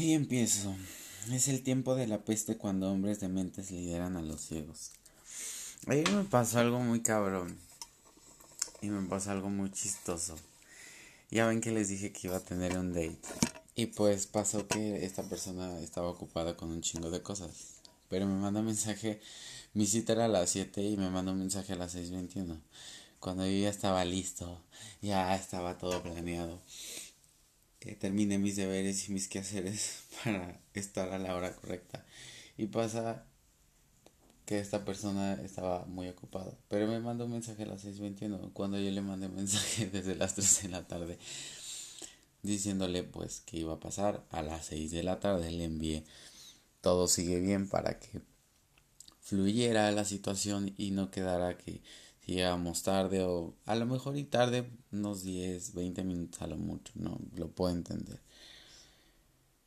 Y empiezo. Es el tiempo de la peste cuando hombres de mentes lideran a los ciegos. Ayer me pasó algo muy cabrón. Y me pasó algo muy chistoso. Ya ven que les dije que iba a tener un date. Y pues pasó que esta persona estaba ocupada con un chingo de cosas. Pero me manda un mensaje. Mi cita era a las 7 y me manda un mensaje a las 6.21. Cuando yo ya estaba listo. Ya estaba todo planeado. Eh, terminé mis deberes y mis quehaceres para estar a la hora correcta. Y pasa que esta persona estaba muy ocupada. Pero me mandó un mensaje a las 6.21 cuando yo le mandé mensaje desde las 3 de la tarde diciéndole pues que iba a pasar a las 6 de la tarde. Le envié todo sigue bien para que fluyera la situación y no quedara que llegamos tarde o a lo mejor y tarde unos 10, 20 minutos a lo mucho, no lo puedo entender.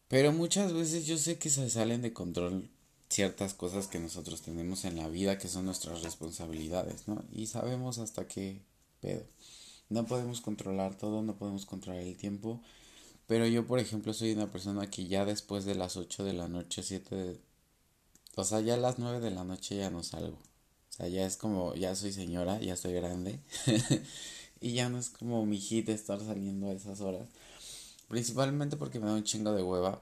Pero muchas veces yo sé que se salen de control ciertas cosas que nosotros tenemos en la vida que son nuestras responsabilidades, ¿no? Y sabemos hasta qué pedo. No podemos controlar todo, no podemos controlar el tiempo, pero yo, por ejemplo, soy una persona que ya después de las 8 de la noche, 7 de... O sea, ya a las 9 de la noche ya no salgo. Ya es como, ya soy señora, ya estoy grande. y ya no es como mi hit estar saliendo a esas horas. Principalmente porque me da un chingo de hueva.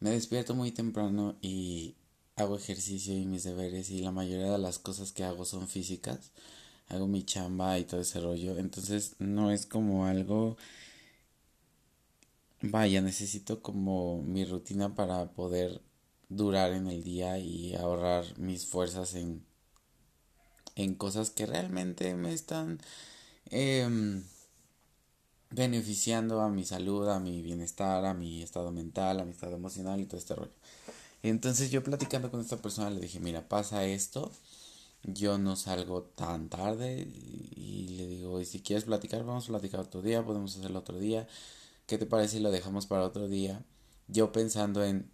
Me despierto muy temprano y hago ejercicio y mis deberes y la mayoría de las cosas que hago son físicas. Hago mi chamba y todo ese rollo. Entonces no es como algo... Vaya, necesito como mi rutina para poder durar en el día y ahorrar mis fuerzas en en cosas que realmente me están em, beneficiando a mi salud, a mi bienestar, a mi estado mental, a mi estado emocional y todo este rollo. Entonces yo platicando con esta persona le dije, mira, pasa esto, yo no salgo tan tarde y le digo, y si quieres platicar, vamos a platicar otro día, podemos hacerlo otro día, ¿qué te parece si lo dejamos para otro día? Yo pensando en,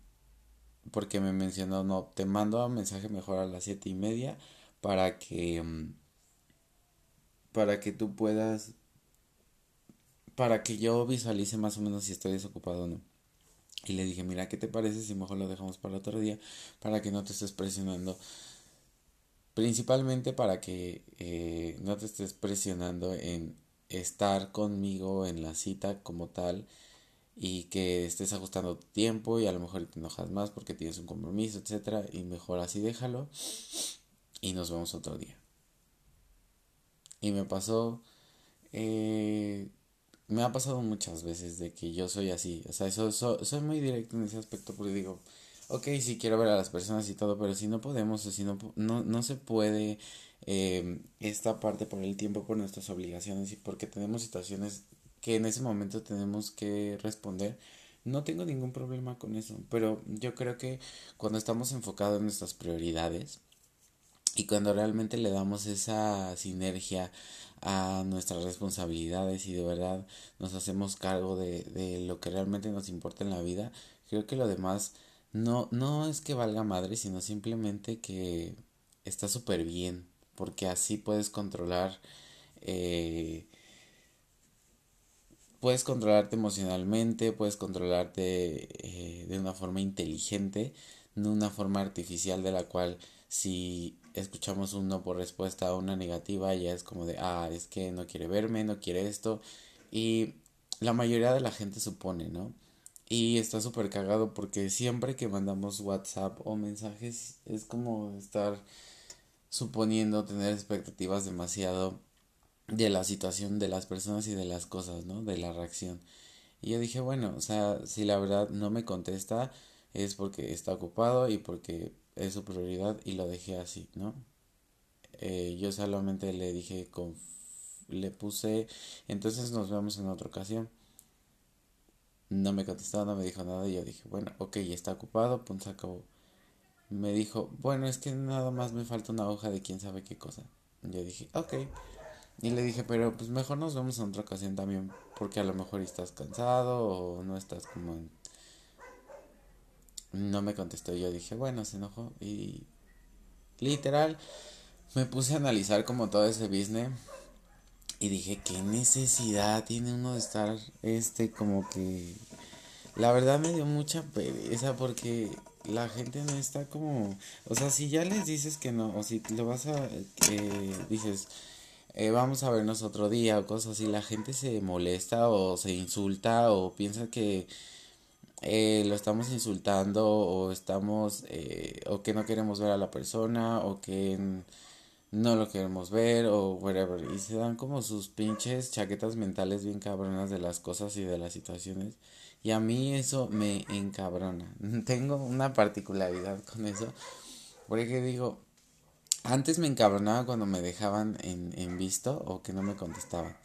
porque me mencionó, no, te mando un mensaje mejor a las siete y media para que mm, para que tú puedas para que yo visualice más o menos si estoy desocupado o no. Y le dije, mira, ¿qué te parece si mejor lo dejamos para otro día? Para que no te estés presionando. Principalmente para que eh, no te estés presionando en estar conmigo en la cita como tal y que estés ajustando tiempo y a lo mejor te enojas más porque tienes un compromiso, etcétera, y mejor así déjalo y nos vemos otro día. Y me pasó, eh, me ha pasado muchas veces de que yo soy así, o sea, soy muy directo en ese aspecto porque digo, ok, sí quiero ver a las personas y todo, pero si no podemos, o si no, no, no se puede eh, esta parte por el tiempo, por nuestras obligaciones y porque tenemos situaciones que en ese momento tenemos que responder, no tengo ningún problema con eso, pero yo creo que cuando estamos enfocados en nuestras prioridades, y cuando realmente le damos esa sinergia a nuestras responsabilidades y de verdad nos hacemos cargo de, de lo que realmente nos importa en la vida, creo que lo demás no, no es que valga madre, sino simplemente que está súper bien, porque así puedes controlar, eh, puedes controlarte emocionalmente, puedes controlarte eh, de una forma inteligente, no una forma artificial de la cual si escuchamos un no por respuesta a una negativa, ya es como de, ah, es que no quiere verme, no quiere esto. Y la mayoría de la gente supone, ¿no? Y está súper cagado porque siempre que mandamos WhatsApp o mensajes es como estar suponiendo tener expectativas demasiado de la situación de las personas y de las cosas, ¿no? De la reacción. Y yo dije, bueno, o sea, si la verdad no me contesta es porque está ocupado y porque es su prioridad y lo dejé así, ¿no? Eh, yo solamente le dije, con, le puse, entonces nos vemos en otra ocasión. No me contestó, no me dijo nada y yo dije, bueno, ok, está ocupado, punto, acabó. Me dijo, bueno, es que nada más me falta una hoja de quién sabe qué cosa. Yo dije, ok. Y le dije, pero pues mejor nos vemos en otra ocasión también, porque a lo mejor estás cansado o no estás como en no me contestó. Yo dije, bueno, se enojó. Y literal, me puse a analizar como todo ese business. Y dije, ¿qué necesidad tiene uno de estar, este, como que la verdad me dio mucha pereza porque la gente no está como, o sea, si ya les dices que no, o si lo vas a, eh, dices, eh, vamos a vernos otro día o cosas así, la gente se molesta o se insulta o piensa que eh, lo estamos insultando o estamos, eh, o que no queremos ver a la persona o que no lo queremos ver o whatever. Y se dan como sus pinches chaquetas mentales bien cabronas de las cosas y de las situaciones. Y a mí eso me encabrona. Tengo una particularidad con eso. Porque digo, antes me encabronaba cuando me dejaban en, en visto o que no me contestaban.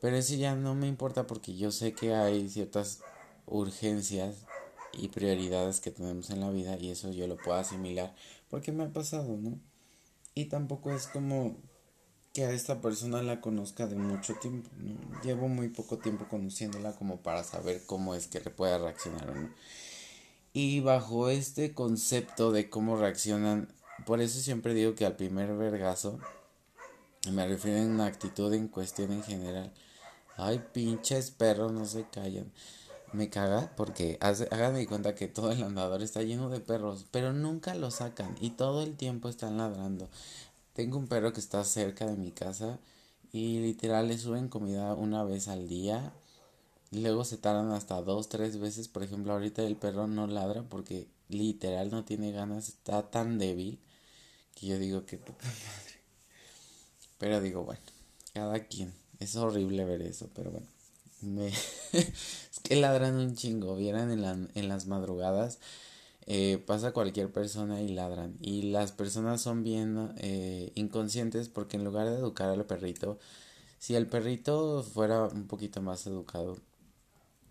Pero eso ya no me importa porque yo sé que hay ciertas urgencias y prioridades que tenemos en la vida y eso yo lo puedo asimilar porque me ha pasado, ¿no? Y tampoco es como que a esta persona la conozca de mucho tiempo, ¿no? Llevo muy poco tiempo conociéndola como para saber cómo es que pueda reaccionar o no. Y bajo este concepto de cómo reaccionan, por eso siempre digo que al primer vergazo, me refiero a una actitud en cuestión en general. Ay, pinches perros, no se callan. Me caga porque háganme cuenta que todo el andador está lleno de perros, pero nunca lo sacan y todo el tiempo están ladrando. Tengo un perro que está cerca de mi casa y literal le suben comida una vez al día. Y luego se tardan hasta dos, tres veces. Por ejemplo, ahorita el perro no ladra porque literal no tiene ganas, está tan débil que yo digo que puta madre. Pero digo, bueno, cada quien. Es horrible ver eso, pero bueno. Me... es que ladran un chingo. Vieran en, la, en las madrugadas. Eh, pasa cualquier persona y ladran. Y las personas son bien eh, inconscientes porque en lugar de educar al perrito, si el perrito fuera un poquito más educado,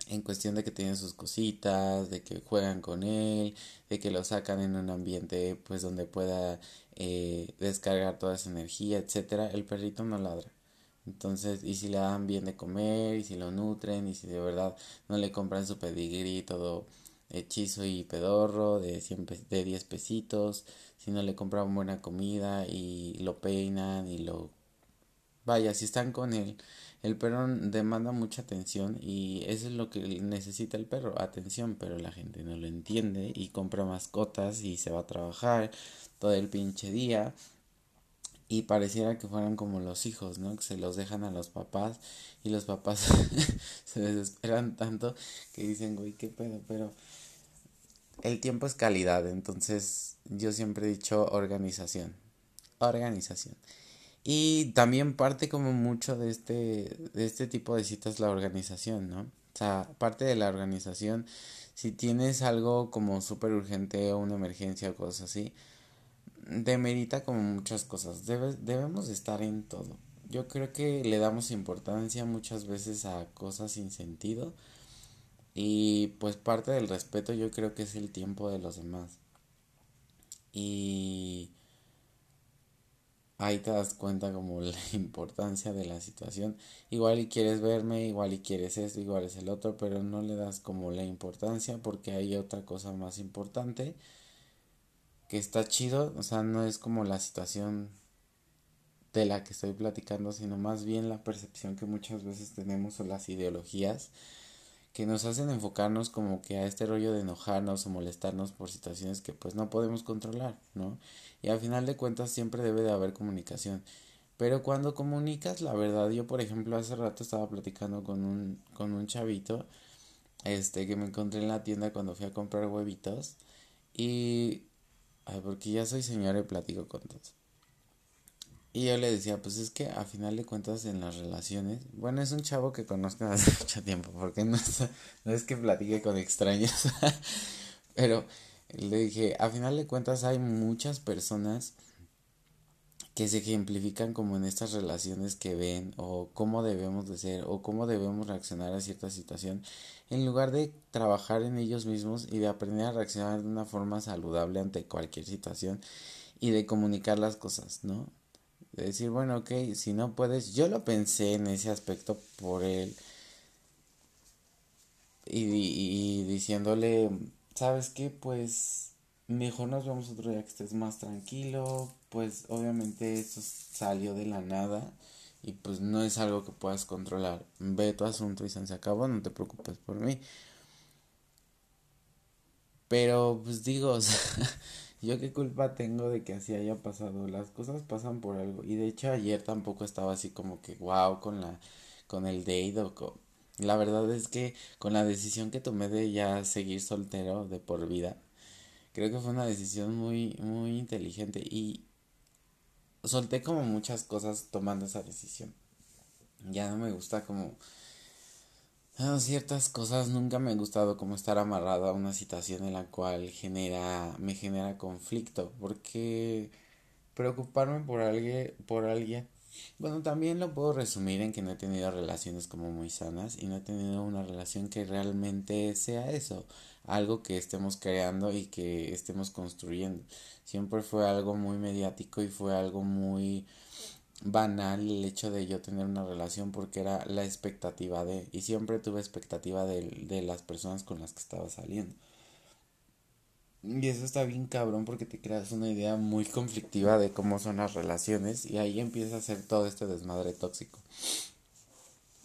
en cuestión de que tienen sus cositas, de que juegan con él, de que lo sacan en un ambiente pues donde pueda eh, descargar toda esa energía, etcétera, el perrito no ladra. Entonces, y si le dan bien de comer, y si lo nutren, y si de verdad no le compran su pedigrí todo hechizo y pedorro de, 100 de 10 pesitos, si no le compran buena comida y lo peinan y lo... Vaya, si están con él, el perro demanda mucha atención y eso es lo que necesita el perro, atención, pero la gente no lo entiende y compra mascotas y se va a trabajar todo el pinche día y pareciera que fueran como los hijos, ¿no? Que se los dejan a los papás y los papás se desesperan tanto que dicen, güey, qué pedo, pero el tiempo es calidad, entonces yo siempre he dicho organización, organización. Y también parte como mucho de este, de este tipo de citas la organización, ¿no? O sea, parte de la organización, si tienes algo como súper urgente o una emergencia o cosas así, demerita como muchas cosas. debemos estar en todo. Yo creo que le damos importancia muchas veces a cosas sin sentido. Y pues parte del respeto yo creo que es el tiempo de los demás. Y ahí te das cuenta como la importancia de la situación. Igual y quieres verme, igual y quieres esto, igual es el otro, pero no le das como la importancia porque hay otra cosa más importante que está chido, o sea, no es como la situación de la que estoy platicando, sino más bien la percepción que muchas veces tenemos o las ideologías que nos hacen enfocarnos como que a este rollo de enojarnos o molestarnos por situaciones que pues no podemos controlar, ¿no? Y al final de cuentas siempre debe de haber comunicación. Pero cuando comunicas la verdad, yo por ejemplo hace rato estaba platicando con un, con un chavito, este, que me encontré en la tienda cuando fui a comprar huevitos y Porque ya soy señora y platico con todos. Y yo le decía, pues es que a final de cuentas en las relaciones, bueno, es un chavo que conozco hace mucho tiempo, porque no no es que platique con extraños, pero le dije, a final de cuentas hay muchas personas que se ejemplifican como en estas relaciones que ven o cómo debemos de ser o cómo debemos reaccionar a cierta situación en lugar de trabajar en ellos mismos y de aprender a reaccionar de una forma saludable ante cualquier situación y de comunicar las cosas, ¿no? De decir, bueno, ok, si no puedes, yo lo pensé en ese aspecto por él y, y, diciéndole, ¿sabes qué? Pues mejor nos vemos otro día que estés más tranquilo, pues obviamente eso salió de la nada y pues no es algo que puedas controlar. Ve tu asunto y se acabó, no te preocupes por mí. Pero pues digo, yo qué culpa tengo de que así haya pasado. Las cosas pasan por algo. Y de hecho ayer tampoco estaba así como que wow con la con el date o. La verdad es que con la decisión que tomé de ya seguir soltero de por vida, creo que fue una decisión muy muy inteligente y solté como muchas cosas tomando esa decisión. Ya no me gusta como ciertas cosas nunca me han gustado como estar amarrado a una situación en la cual genera me genera conflicto porque preocuparme por alguien por alguien bueno también lo puedo resumir en que no he tenido relaciones como muy sanas y no he tenido una relación que realmente sea eso algo que estemos creando y que estemos construyendo. Siempre fue algo muy mediático y fue algo muy banal el hecho de yo tener una relación porque era la expectativa de y siempre tuve expectativa de, de las personas con las que estaba saliendo y eso está bien cabrón porque te creas una idea muy conflictiva de cómo son las relaciones y ahí empieza a ser todo este desmadre tóxico.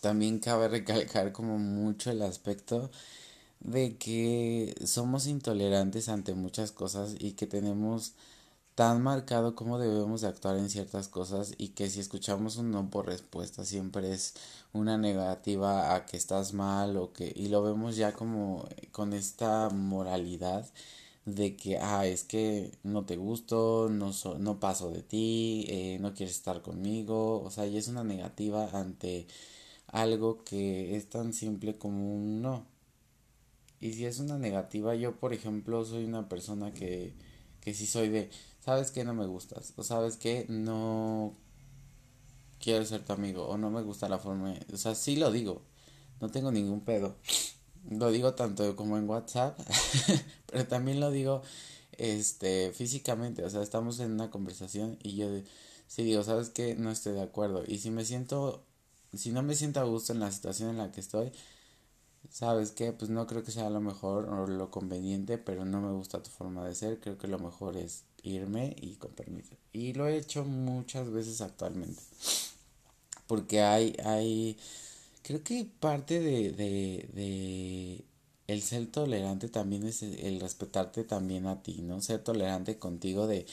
También cabe recalcar como mucho el aspecto de que somos intolerantes ante muchas cosas y que tenemos tan marcado cómo debemos de actuar en ciertas cosas y que si escuchamos un no por respuesta siempre es una negativa a que estás mal o que y lo vemos ya como con esta moralidad de que ah es que no te gusto no no paso de ti eh, no quieres estar conmigo o sea y es una negativa ante algo que es tan simple como un no. Y si es una negativa yo por ejemplo soy una persona que que si soy de sabes que no me gustas o sabes que no quiero ser tu amigo o no me gusta la forma, o sea, sí lo digo, no tengo ningún pedo. Lo digo tanto como en WhatsApp, pero también lo digo este físicamente, o sea, estamos en una conversación y yo sí digo, ¿sabes que No estoy de acuerdo. Y si me siento si no me siento a gusto en la situación en la que estoy, ¿sabes qué? Pues no creo que sea lo mejor o lo conveniente, pero no me gusta tu forma de ser, creo que lo mejor es irme y con permiso. Y lo he hecho muchas veces actualmente. Porque hay, hay, creo que parte de, de, de el ser tolerante también es el respetarte también a ti, ¿no? Ser tolerante contigo de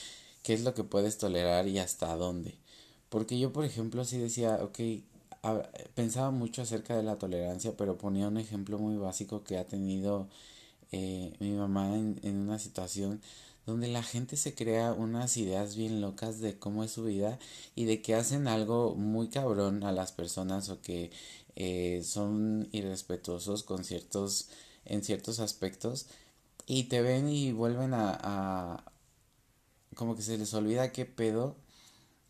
qué es lo que puedes tolerar y hasta dónde. Porque yo, por ejemplo, sí decía, ok, pensaba mucho acerca de la tolerancia, pero ponía un ejemplo muy básico que ha tenido eh, mi mamá en, en una situación donde la gente se crea unas ideas bien locas de cómo es su vida y de que hacen algo muy cabrón a las personas o que eh, son irrespetuosos con ciertos en ciertos aspectos y te ven y vuelven a, como que se les olvida qué pedo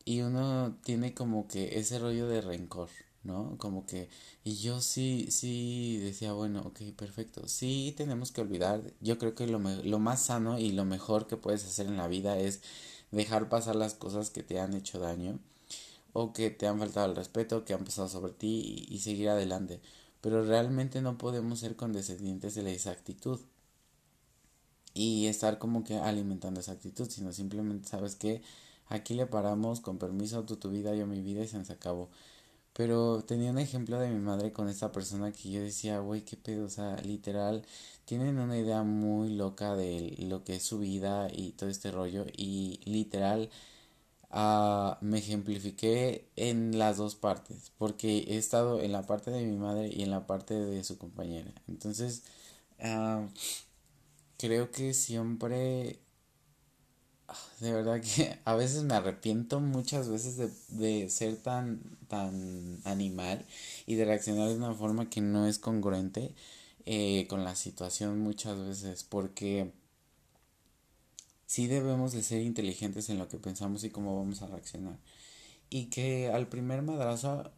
y uno tiene como que ese rollo de rencor ¿no? Como que, y yo sí, sí decía, bueno, ok, perfecto, sí tenemos que olvidar, yo creo que lo, lo más sano y lo mejor que puedes hacer en la vida es dejar pasar las cosas que te han hecho daño o que te han faltado el respeto, que han pasado sobre ti y, seguir adelante. Pero realmente no podemos ser condescendientes de esa actitud y estar como que alimentando esa actitud, sino simplemente sabes que aquí le paramos con permiso, tú tu vida, yo mi vida y se nos acabó. Pero tenía un ejemplo de mi madre con esta persona que yo decía, güey, qué pedo, o sea, literal, tienen una idea muy loca de lo que es su vida y todo este rollo y literal uh, me ejemplifiqué en las dos partes, porque he estado en la parte de mi madre y en la parte de su compañera. Entonces, uh, creo que siempre de verdad que a veces me arrepiento muchas veces de, de, ser tan, tan animal y de reaccionar de una forma que no es congruente eh, con la situación muchas veces porque sí debemos de ser inteligentes en lo que pensamos y cómo vamos a reaccionar y que al primer madrazo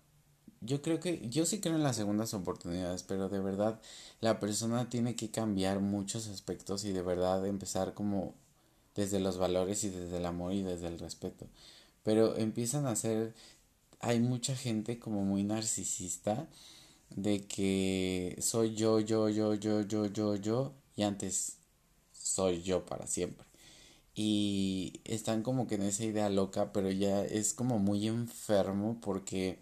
yo creo que yo sí creo en las segundas oportunidades pero de verdad la persona tiene que cambiar muchos aspectos y de verdad empezar como desde los valores y desde el amor y desde el respeto. Pero empiezan a ser, hay mucha gente como muy narcisista de que soy yo, yo, yo, yo, yo, yo, yo y antes soy yo para siempre. Y están como que en esa idea loca, pero ya es como muy enfermo porque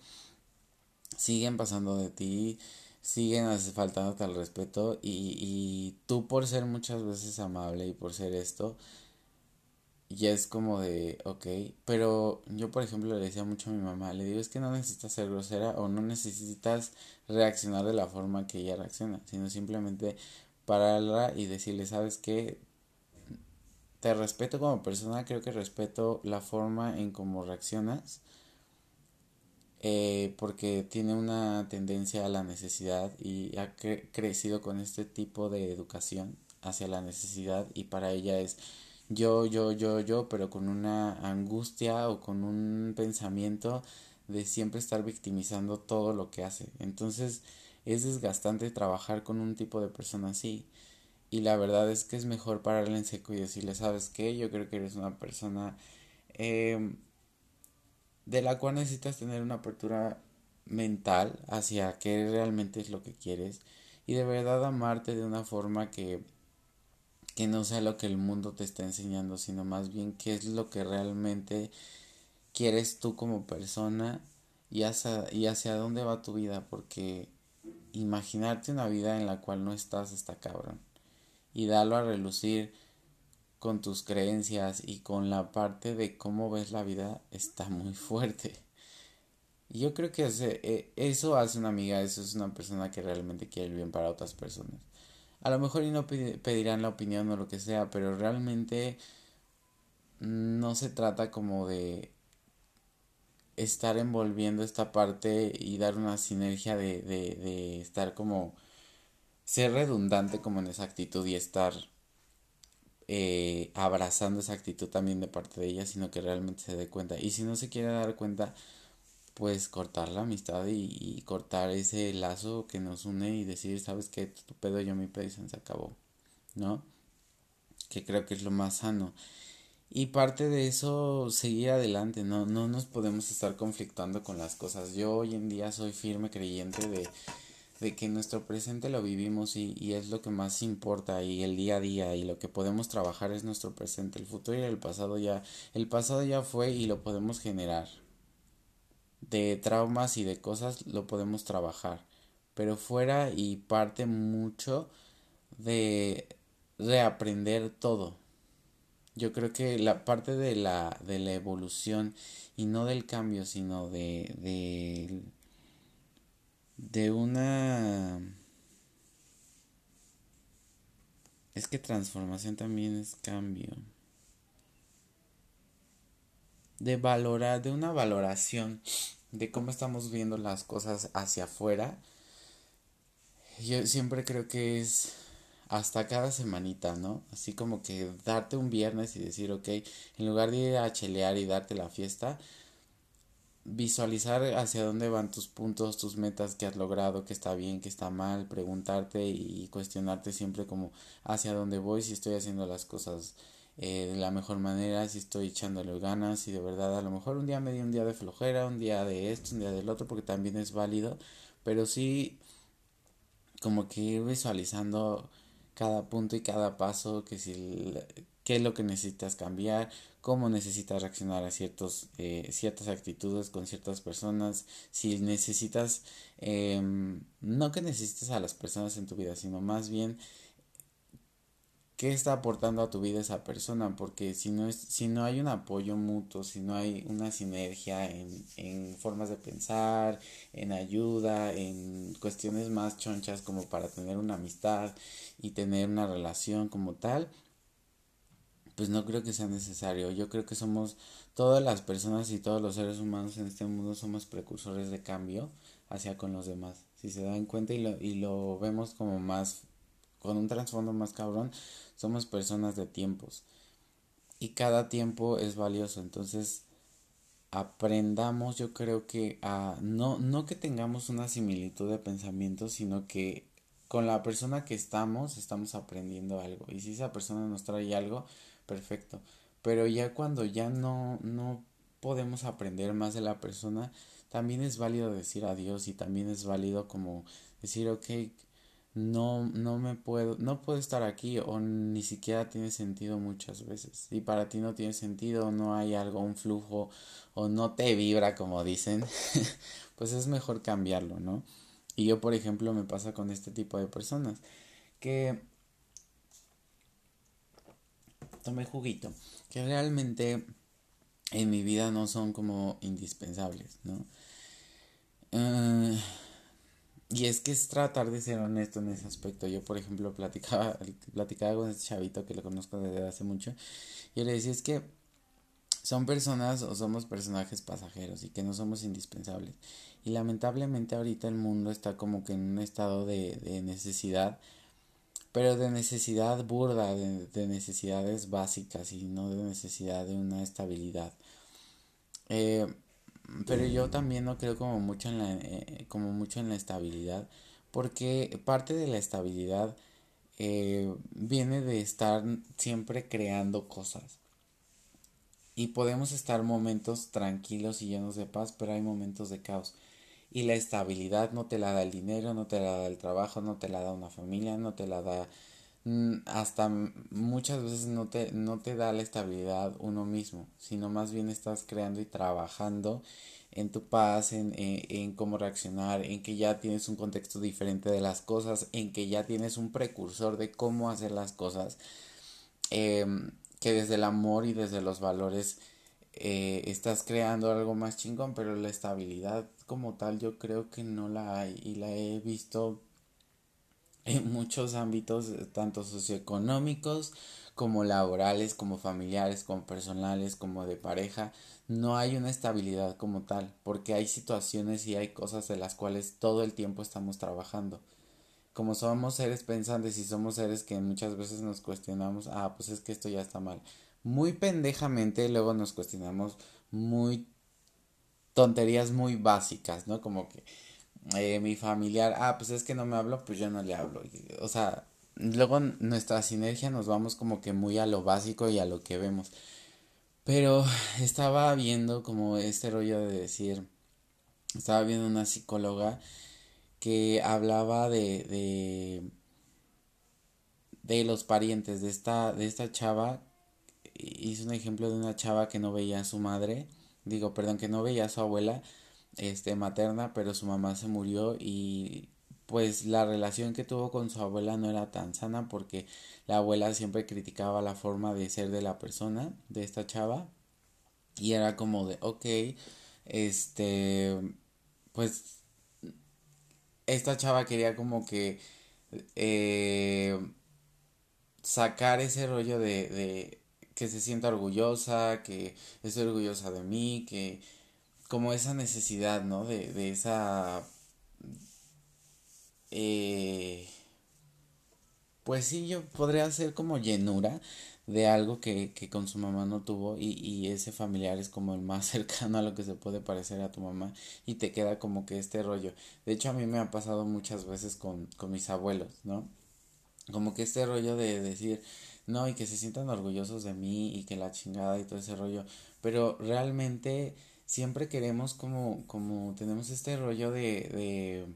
siguen pasando de ti, siguen faltándote al respeto y, y tú por ser muchas veces amable y por ser esto, ya es como de, ok, pero yo por ejemplo le decía mucho a mi mamá, le digo es que no necesitas ser grosera o no necesitas reaccionar de la forma que ella reacciona, sino simplemente pararla y decirle, sabes qué, te respeto como persona, creo que respeto la forma en cómo reaccionas, eh, porque tiene una tendencia a la necesidad y ha crecido con este tipo de educación hacia la necesidad y para ella es yo, yo, yo, yo, pero con una angustia o con un pensamiento de siempre estar victimizando todo lo que hace. Entonces es desgastante trabajar con un tipo de persona así. Y la verdad es que es mejor pararle en seco y decirle, ¿sabes qué? Yo creo que eres una persona em, de la cual necesitas tener una apertura mental hacia qué realmente es lo que quieres y de verdad amarte de una forma que que no sea lo que el mundo te está enseñando, sino más bien qué es lo que realmente quieres tú como persona y hacia, y hacia dónde va tu vida, porque imaginarte una vida en la cual no estás está cabrón. Y darlo a relucir con tus creencias y con la parte de cómo ves la vida está muy fuerte. Y yo creo que e, eso hace una amiga, eso es una persona que realmente quiere el bien para otras personas. A lo mejor y no pedirán la opinión o lo que sea, pero realmente no se trata como de estar envolviendo esta parte y dar una sinergia de estar como ser redundante como en esa actitud y estar eh, abrazando esa actitud también de parte de ella, sino que realmente se dé cuenta. Y si no se quiere dar cuenta, pues cortar la amistad y, cortar ese lazo que nos une y decir, sabes que tu pedo, yo mi pedo y se acabó, ¿no? Que creo que es lo más sano. Y parte de eso, seguir adelante, no, no nos podemos estar conflictando con las cosas. Yo hoy en día soy firme creyente de, de que nuestro presente lo vivimos y, y, es lo que más importa y el día a día y lo que podemos trabajar es nuestro presente. El futuro y el pasado ya, el pasado ya fue y lo podemos generar de traumas y de cosas lo podemos trabajar. Pero fuera y parte mucho de reaprender todo. Yo creo que la parte de la, de la evolución y no del cambio, sino de, de, de una... Es que transformación también es cambio. De valorar, de una valoración de cómo estamos viendo las cosas hacia afuera, yo siempre creo que es hasta cada semanita, ¿no? Así como que darte un viernes y decir, ok, en lugar de ir a chelear y darte la fiesta, visualizar hacia dónde van tus puntos, tus metas que has logrado, que está bien, que está mal, preguntarte y cuestionarte siempre como hacia dónde voy, si estoy haciendo las cosas eh, de la mejor manera, si estoy echándole ganas y de verdad a lo mejor un día me di un día de flojera, un día de esto, un día del otro, porque también es válido, pero sí como que ir visualizando cada punto y cada paso, que si qué es lo que necesitas cambiar, cómo necesitas reaccionar a ciertos, eh, ciertas actitudes con ciertas personas, si necesitas, eh, no que necesites a las personas en tu vida, sino más bien qué está aportando a tu vida esa persona, porque si no, es, si no hay un apoyo mutuo, si no hay una sinergia en, en formas de pensar, en ayuda, en cuestiones más chonchas como para tener una amistad y tener una relación como tal, pues no creo que sea necesario. Yo creo que somos todas las personas y todos los seres humanos en este mundo somos precursores de cambio hacia con los demás. Si se dan cuenta y lo, y lo vemos como más con un trasfondo más cabrón, somos personas de tiempos. Y cada tiempo es valioso. Entonces, aprendamos, yo creo que a no, no que tengamos una similitud de pensamiento, sino que con la persona que estamos, estamos aprendiendo algo. Y si esa persona nos trae algo, perfecto. Pero ya cuando ya no, no podemos aprender más de la persona, también es válido decir adiós y también es válido como decir, ok, no, no me puedo, no puedo estar aquí o ni siquiera tiene sentido muchas veces. Y para ti no tiene sentido, no hay algo, un flujo o no te vibra como dicen, pues es mejor cambiarlo, ¿no? Y yo, por ejemplo, me pasa con este tipo de personas que tomé juguito, que realmente en mi vida no son como indispensables, ¿no? Eh, y es que es tratar de ser honesto en ese aspecto. Yo, por ejemplo, platicaba, platicaba con este chavito que lo conozco desde hace mucho. Y le decía, es que son personas o somos personajes pasajeros y que no somos indispensables. Y lamentablemente ahorita el mundo está como que en un estado de necesidad, pero de necesidad burda, de, necesidades básicas y no de necesidad de una estabilidad. Eh, pero yo también no creo como mucho en la, eh, como mucho en la estabilidad, porque parte de la estabilidad eh, viene de estar siempre creando cosas. Y podemos estar momentos tranquilos y llenos de paz, pero hay momentos de caos. Y la estabilidad no te la da el dinero, no te la da el trabajo, no te la da una familia, no te la da mm, hasta muchas veces no te, no te da la estabilidad uno mismo, sino más bien estás creando y trabajando en tu paz, en, en, cómo reaccionar, en que ya tienes un contexto diferente de las cosas, en que ya tienes un precursor de cómo hacer las cosas. Eh, que desde el amor y desde los valores eh, estás creando algo más chingón, pero la estabilidad como tal yo creo que no la hay y la he visto en muchos ámbitos, tanto socioeconómicos como laborales, como familiares, como personales, como de pareja. No hay una estabilidad como tal, porque hay situaciones y hay cosas de las cuales todo el tiempo estamos trabajando como somos seres pensantes y somos seres que muchas veces nos cuestionamos, ah, pues es que esto ya está mal. Muy pendejamente luego nos cuestionamos muy tonterías muy básicas, ¿no? Como que eh, mi familiar, ah, pues es que no me hablo, pues yo no le hablo. O sea, luego nuestra sinergia nos vamos como que muy a lo básico y a lo que vemos. Pero estaba viendo como este rollo de decir, estaba viendo una psicóloga que hablaba de, de, de los parientes de esta, de esta chava. Hizo un ejemplo de una chava que no veía a su madre, digo, perdón, que no veía a su abuela este materna, pero su mamá se murió y pues la relación que tuvo con su abuela no era tan sana porque la abuela siempre criticaba la forma de ser de la persona, de esta chava, y era como de, ok, este, pues esta chava quería como que eh, sacar ese rollo de, de que se sienta orgullosa, que estoy orgullosa de mí, que como esa necesidad, ¿no? De, de esa... Eh, pues sí, yo podría ser como llenura de algo que, que con su mamá no tuvo y, y ese familiar es como el más cercano a lo que se puede parecer a tu mamá y te queda como que este rollo. De hecho a mí me ha pasado muchas veces con, con mis abuelos, ¿no? Como que este rollo de decir, no, y que se sientan orgullosos de mí y que la chingada y todo ese rollo, pero realmente siempre queremos como, como tenemos este rollo de, de,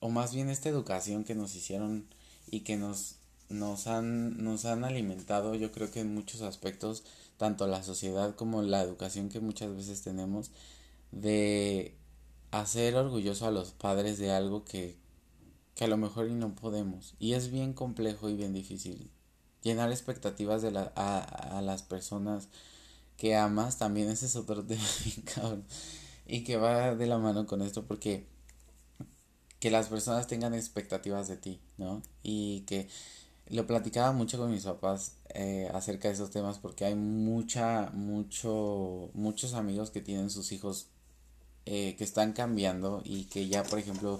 o más bien esta educación que nos hicieron y que nos nos han, nos han alimentado, yo creo que en muchos aspectos, tanto la sociedad como la educación que muchas veces tenemos, de hacer orgulloso a los padres de algo que, que a lo mejor y no podemos. Y es bien complejo y bien difícil. Llenar expectativas de la, a, a las personas que amas, también ese es otro tema. Y que va de la mano con esto porque que las personas tengan expectativas de ti, ¿no? Y que lo platicaba mucho con mis papás eh, acerca de esos temas porque hay mucha, mucho, muchos amigos que tienen sus hijos eh, que están cambiando y que ya, por ejemplo,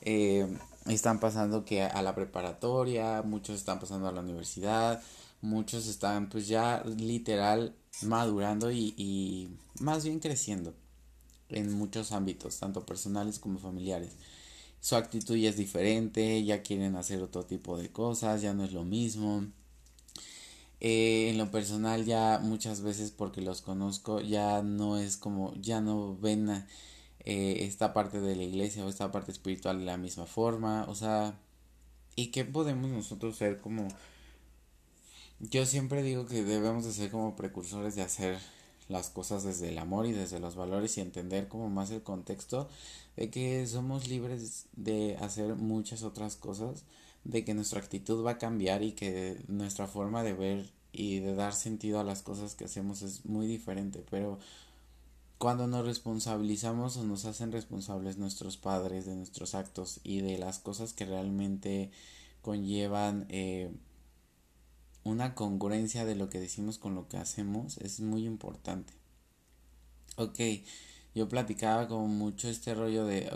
eh, están pasando que a la preparatoria, muchos están pasando a la universidad, muchos están pues ya literal madurando y, y más bien creciendo en muchos ámbitos, tanto personales como familiares su actitud ya es diferente, ya quieren hacer otro tipo de cosas, ya no es lo mismo. Eh, en lo personal ya muchas veces porque los conozco ya no es como, ya no ven eh, esta parte de la iglesia o esta parte espiritual de la misma forma, o sea, ¿y qué podemos nosotros ser como... Yo siempre digo que debemos de ser como precursores de hacer las cosas desde el amor y desde los valores y entender como más el contexto de que somos libres de hacer muchas otras cosas, de que nuestra actitud va a cambiar y que nuestra forma de ver y de dar sentido a las cosas que hacemos es muy diferente, pero cuando nos responsabilizamos o nos hacen responsables nuestros padres de nuestros actos y de las cosas que realmente conllevan eh, una congruencia de lo que decimos con lo que hacemos es muy importante. Ok, yo platicaba como mucho este rollo de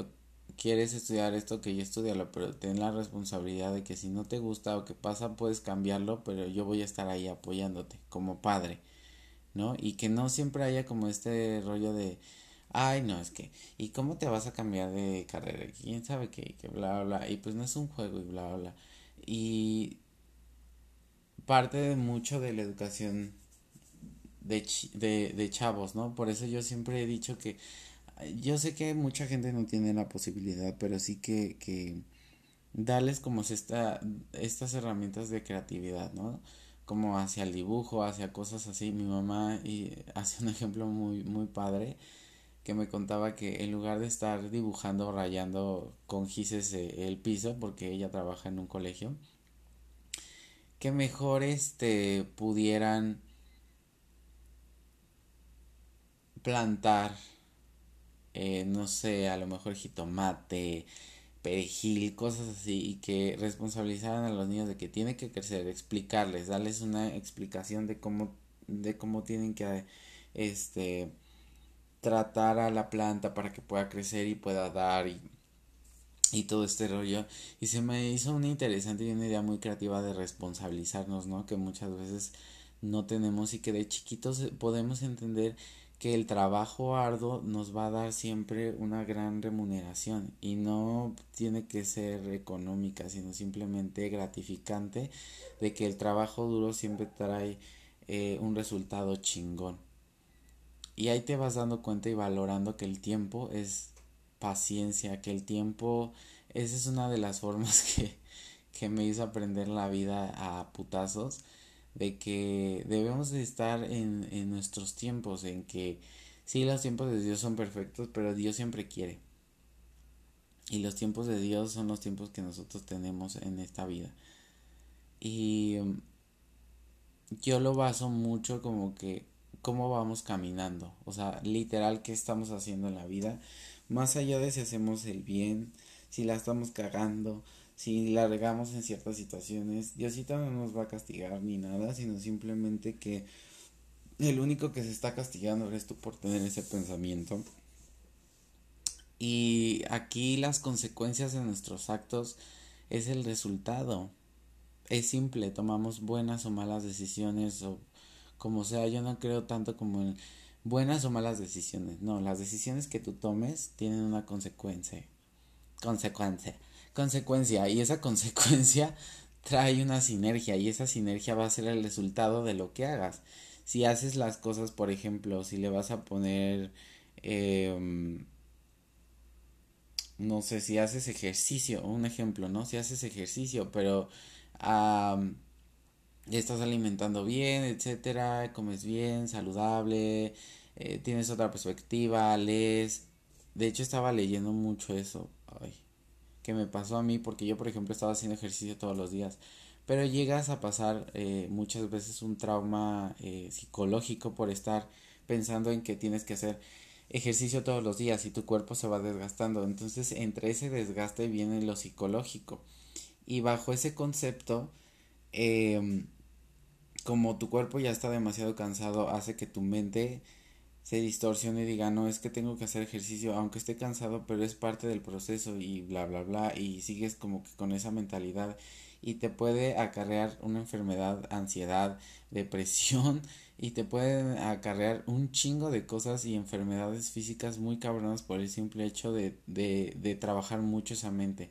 quieres estudiar esto que yo estudialo, pero ten la responsabilidad de que si no te gusta o que pasa puedes cambiarlo, pero yo voy a estar ahí apoyándote como padre. ¿No? Y que no siempre haya como este rollo de, ay, no, es que, ¿y cómo te vas a cambiar de carrera? ¿Quién sabe qué? Que bla, bla. Y pues no es un juego y bla, bla. Y parte de mucho de la educación de, de, de chavos, ¿no? Por eso yo siempre he dicho que yo sé que mucha gente no tiene la posibilidad, pero sí que, que darles como esta, estas herramientas de creatividad, ¿no? Como hacia el dibujo, hacia cosas así. Mi mamá y hace un ejemplo muy, muy padre que me contaba que en lugar de estar dibujando, rayando con gises el piso, porque ella trabaja en un colegio, que mejor este pudieran plantar, eh, no sé, a lo mejor jitomate, perejil, cosas así, y que responsabilizaran a los niños de que tiene que crecer, explicarles, darles una explicación de cómo, de cómo tienen que este tratar a la planta para que pueda crecer y pueda dar y, y todo este rollo. Y se me hizo una interesante y una idea muy creativa de responsabilizarnos, ¿no? Que muchas veces no tenemos y que de chiquitos podemos entender que el trabajo arduo nos va a dar siempre una gran remuneración y no tiene que ser económica, sino simplemente gratificante de que el trabajo duro siempre trae eh, un resultado chingón. Y ahí te vas dando cuenta y valorando que el tiempo es paciencia, que el tiempo, esa es una de las formas que, que me hizo aprender la vida a putazos de que debemos de estar en, en nuestros tiempos, en que sí, los tiempos de Dios son perfectos, pero Dios siempre quiere. Y los tiempos de Dios son los tiempos que nosotros tenemos en esta vida. Y um, yo lo baso mucho como que cómo vamos caminando, o sea, literal qué estamos haciendo en la vida, más allá de si hacemos el bien, si la estamos cagando, si largamos en ciertas situaciones, Diosito no nos va a castigar ni nada, sino simplemente que el único que se está castigando eres tú por tener ese pensamiento. Y aquí las consecuencias de nuestros actos es el resultado. Es simple, tomamos buenas o malas decisiones o como sea, yo no creo tanto como en buenas o malas decisiones. No, las decisiones que tú tomes tienen una consecuencia. Consecuencia consecuencia y esa consecuencia trae una sinergia y esa sinergia va a ser el resultado de lo que hagas. Si haces las cosas, por ejemplo, si le vas a poner, em, no sé, si haces ejercicio, un ejemplo, ¿no? Si haces ejercicio, pero estás alimentando bien, etcétera, comes bien, saludable, eh, tienes otra perspectiva, lees. De hecho, estaba leyendo mucho eso. Ay, que me pasó a mí porque yo por ejemplo estaba haciendo ejercicio todos los días pero llegas a pasar eh, muchas veces un trauma eh, psicológico por estar pensando en que tienes que hacer ejercicio todos los días y tu cuerpo se va desgastando. Entonces entre ese desgaste viene lo psicológico. Y bajo ese concepto em, como tu cuerpo ya está demasiado cansado hace que tu mente se distorsione y diga, no, es que tengo que hacer ejercicio, aunque esté cansado, pero es parte del proceso y bla, bla, bla, y sigues como que con esa mentalidad y te puede acarrear una enfermedad, ansiedad, depresión y te puede acarrear un chingo de cosas y enfermedades físicas muy cabronas por el simple hecho de, de, de trabajar mucho esa mente.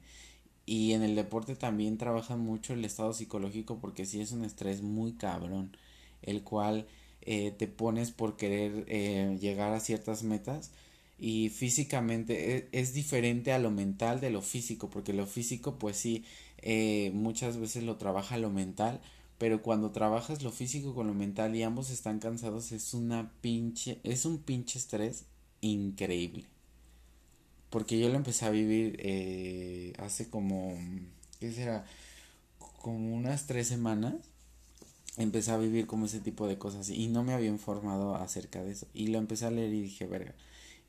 Y en el deporte también trabaja mucho el estado psicológico porque sí es un estrés muy cabrón, el cual eh, te pones por querer eh, llegar a ciertas metas y físicamente e, es, diferente a lo mental de lo físico porque lo físico pues sí eh, muchas veces lo trabaja lo mental pero cuando trabajas lo físico con lo mental y ambos están cansados es una pinche, es un pinche estrés increíble. Porque yo lo empecé a vivir eh, hace como, ¿qué será? Como unas tres semanas. Empecé a vivir como ese tipo de cosas y no me había informado acerca de eso. Y lo empecé a leer y dije, verga.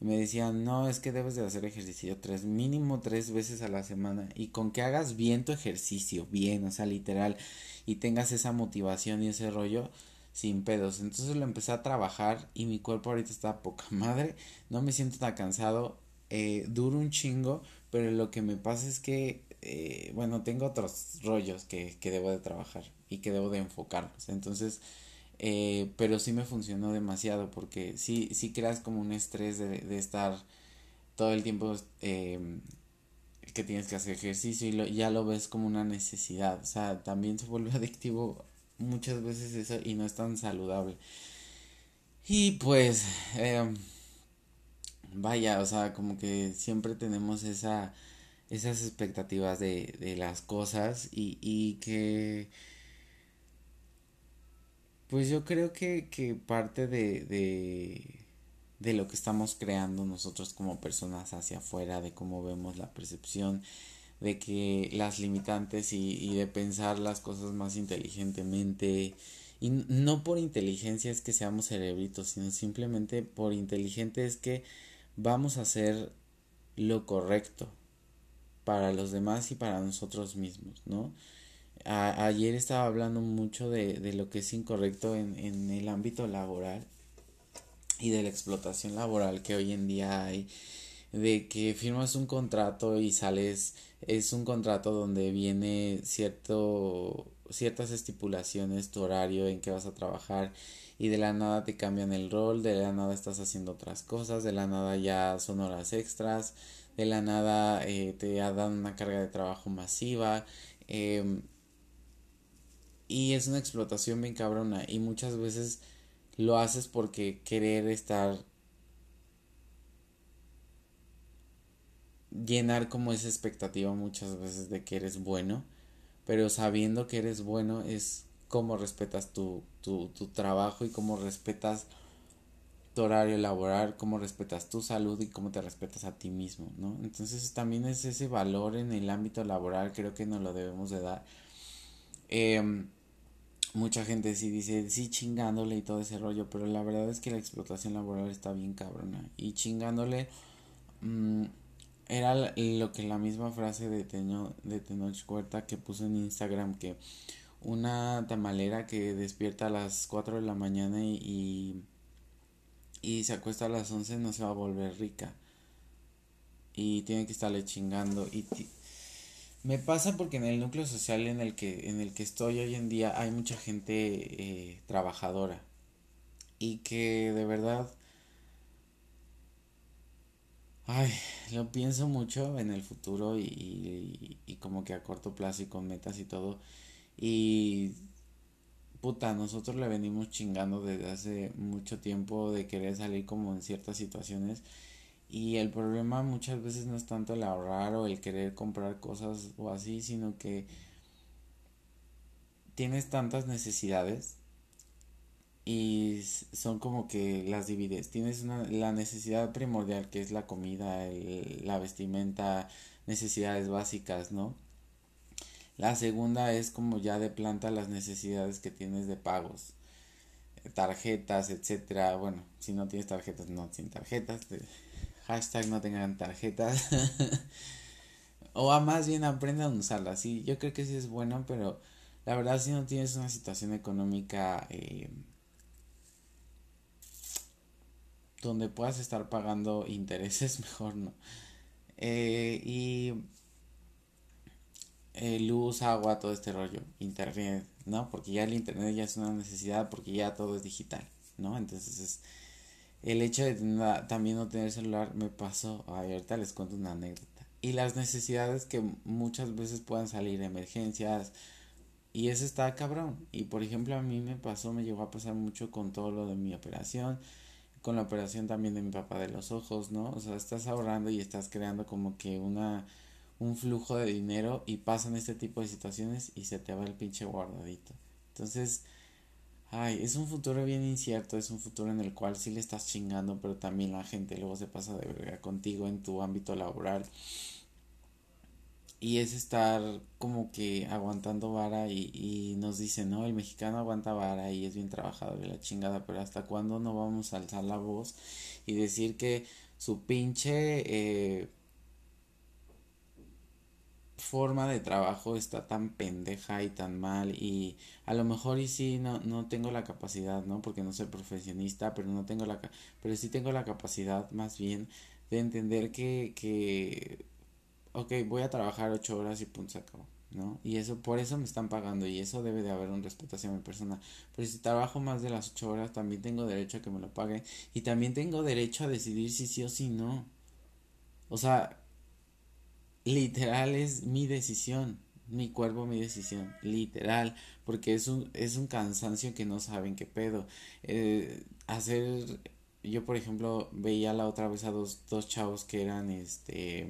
Y me decían, no, es que debes de hacer ejercicio tres, mínimo tres veces a la semana. Y con que hagas bien tu ejercicio, bien, o sea, literal y tengas esa motivación y ese rollo sin pedos. Entonces lo empecé a trabajar y mi cuerpo ahorita está poca madre, no me siento tan cansado, eh, duro un chingo, pero lo que me pasa es que, eh, bueno, tengo otros rollos que, que debo de trabajar y que debo de enfocarlos. Entonces, eh, pero sí me funcionó demasiado porque sí, sí creas como un estrés de, de estar todo el tiempo eh, que tienes que hacer ejercicio y ya lo ves como una necesidad. O sea, también se vuelve adictivo muchas veces eso y no es tan saludable. Y pues, vaya, o sea, como que siempre tenemos esa, esas expectativas de, de las cosas y, y que... Pues yo creo que, que parte de, de de lo que estamos creando nosotros como personas hacia afuera, de cómo vemos la percepción, de que las limitantes y, de pensar las cosas más inteligentemente. Y no por inteligencia es que seamos cerebritos, sino simplemente por inteligente es que vamos a hacer lo correcto para los demás y para nosotros mismos, ¿no? ayer estaba hablando mucho de, de lo que es incorrecto en, en el ámbito laboral y de la explotación laboral que hoy en día hay, de que firmas un contrato y sales, es un contrato donde viene cierto, ciertas estipulaciones, tu horario en que vas a trabajar y de la nada te cambian el rol, de la nada estás haciendo otras cosas, de la nada ya son horas extras, de la nada eh, te dan una carga de trabajo masiva. Em, y es una explotación bien cabrona y muchas veces lo haces porque querer estar llenar como esa expectativa muchas veces de que eres bueno, pero sabiendo que eres bueno es cómo respetas tu, tu, tu trabajo y cómo respetas tu horario laboral, cómo respetas tu salud y cómo te respetas a ti mismo, ¿no? Entonces también es ese valor en el ámbito laboral, creo que nos lo debemos de dar. Eh, mucha gente sí dice, sí chingándole y todo ese rollo, pero la verdad es que la explotación laboral está bien cabrona. Y chingándole mm, era lo que la misma frase de, Teño, de Tenoch Huerta que puso en Instagram, que una tamalera que despierta a las 4 de la mañana y, se acuesta a las 11 no se va a volver rica. Y tiene que estarle chingando. Y me pasa porque en el núcleo social en el que, en el que estoy hoy en día hay mucha gente eh, trabajadora y que de verdad, ay, lo pienso mucho en el futuro y, y, como que a corto plazo y con metas y todo y puta, nosotros le venimos chingando desde hace mucho tiempo de querer salir como en ciertas situaciones y el problema muchas veces no es tanto el ahorrar o el querer comprar cosas o así, sino que tienes tantas necesidades y son como que las divides. Tienes una, la necesidad primordial que es la comida, la vestimenta, necesidades básicas, ¿no? La segunda es como ya de planta las necesidades que tienes de pagos, tarjetas, etcétera. Bueno, si no tienes tarjetas, no sin tarjetas. Hashtag no tengan tarjetas. o a más bien aprendan a usarlas. Sí, yo creo que sí es bueno, pero la verdad si no tienes una situación económica eh, donde puedas estar pagando intereses, mejor no. Eh, y eh, luz, agua, todo este rollo, internet, ¿no? Porque ya el internet ya es una necesidad porque ya todo es digital, ¿no? Entonces es el hecho de también no tener celular me pasó, ahorita les cuento una anécdota. Y las necesidades que muchas veces puedan salir, emergencias, y eso está cabrón. Y por ejemplo a mí me pasó, me llegó a pasar mucho con todo lo de mi operación, con la operación también de mi papá de los ojos, ¿no? O sea, estás ahorrando y estás creando como que una un flujo de dinero y pasan este tipo de situaciones y se te va el pinche guardadito. Entonces, ay, es un futuro bien incierto, es un futuro en el cual sí le estás chingando, pero también la gente luego se pasa de verga contigo en tu ámbito laboral. Y es estar como que aguantando vara y, y nos dicen, no, el mexicano aguanta vara y es bien trabajador y la chingada, pero hasta cuándo no vamos a alzar la voz y decir que su pinche eh, forma de trabajo está tan pendeja y tan mal y a lo mejor y sí no, no tengo la capacidad, ¿no? Porque no soy profesionista, pero no tengo la pero sí tengo la capacidad más bien de entender que, que ok, voy a trabajar ocho horas y punto se acabó, ¿no? Y eso, por eso me están pagando y eso debe de haber un respeto hacia mi persona. Pero si trabajo más de las ocho horas, también tengo derecho a que me lo paguen y también tengo derecho a decidir si sí o si no. O sea, literal es mi decisión, mi cuerpo, mi decisión, literal, porque es un, es un cansancio que no saben qué pedo. Eh, hacer, yo por ejemplo veía la otra vez a dos, dos chavos que eran este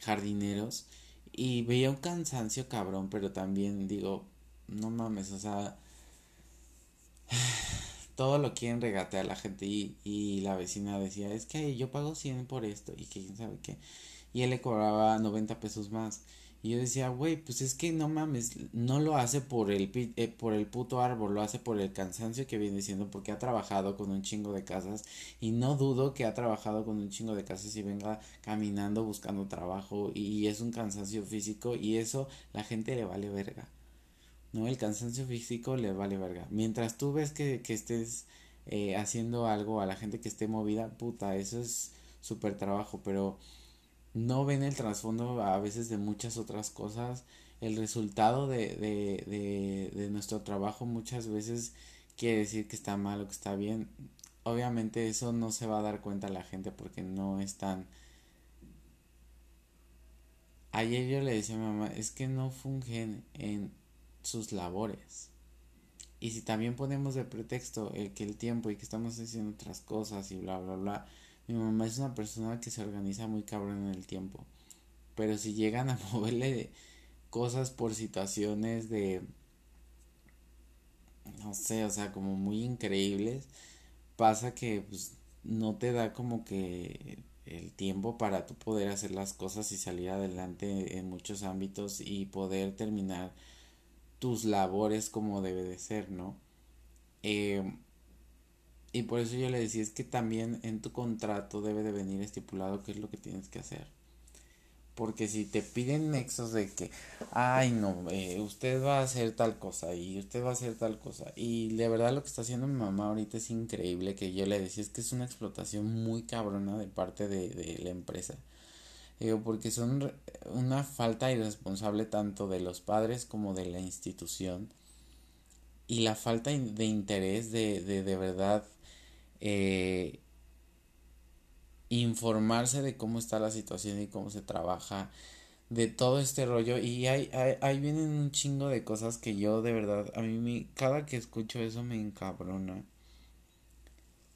jardineros y veía un cansancio cabrón, pero también digo, no mames, o sea, todo lo quieren regatear la gente y, y la vecina decía, es que yo pago 100 por esto y que quién sabe qué y él le cobraba 90 pesos más. Y yo decía, güey, pues es que no mames, no lo hace por el, eh, por el puto árbol, lo hace por el cansancio que viene siendo, porque ha trabajado con un chingo de casas. Y no dudo que ha trabajado con un chingo de casas y venga caminando buscando trabajo. Y es un cansancio físico y eso la gente le vale verga. ¿No? El cansancio físico le vale verga. Mientras tú ves que, que estés eh, haciendo algo a la gente que esté movida, puta, eso es súper trabajo, pero no ven el trasfondo a veces de muchas otras cosas. El resultado de, de, de, de nuestro trabajo muchas veces quiere decir que está mal o que está bien. Obviamente eso no se va a dar cuenta la gente porque no están... Ayer yo le decía a mi mamá, es que no fungen en sus labores. Y si también ponemos de pretexto el que el tiempo y que estamos haciendo otras cosas y bla, bla, bla, mi mamá es una persona que se organiza muy cabrón en el tiempo. Pero si llegan a moverle cosas por situaciones de no sé, o sea, como muy increíbles, pasa que pues no te da como que el tiempo para tú poder hacer las cosas y salir adelante en muchos ámbitos y poder terminar tus labores como debe de ser, ¿no? Eh, y por eso yo le decía, es que también en tu contrato debe de venir estipulado qué es lo que tienes que hacer. Porque si te piden nexos de que, ay no, eh, usted va a hacer tal cosa y usted va a hacer tal cosa. Y de verdad lo que está haciendo mi mamá ahorita es increíble, que yo le decía, es que es una explotación muy cabrona de parte de, de la empresa. Digo, porque son una falta irresponsable tanto de los padres como de la institución. Y la falta de interés de, de, de verdad eh, informarse de cómo está la situación y cómo se trabaja, de todo este rollo. Y hay, hay, vienen un chingo de cosas que yo de verdad, a mí cada que escucho eso me encabrona.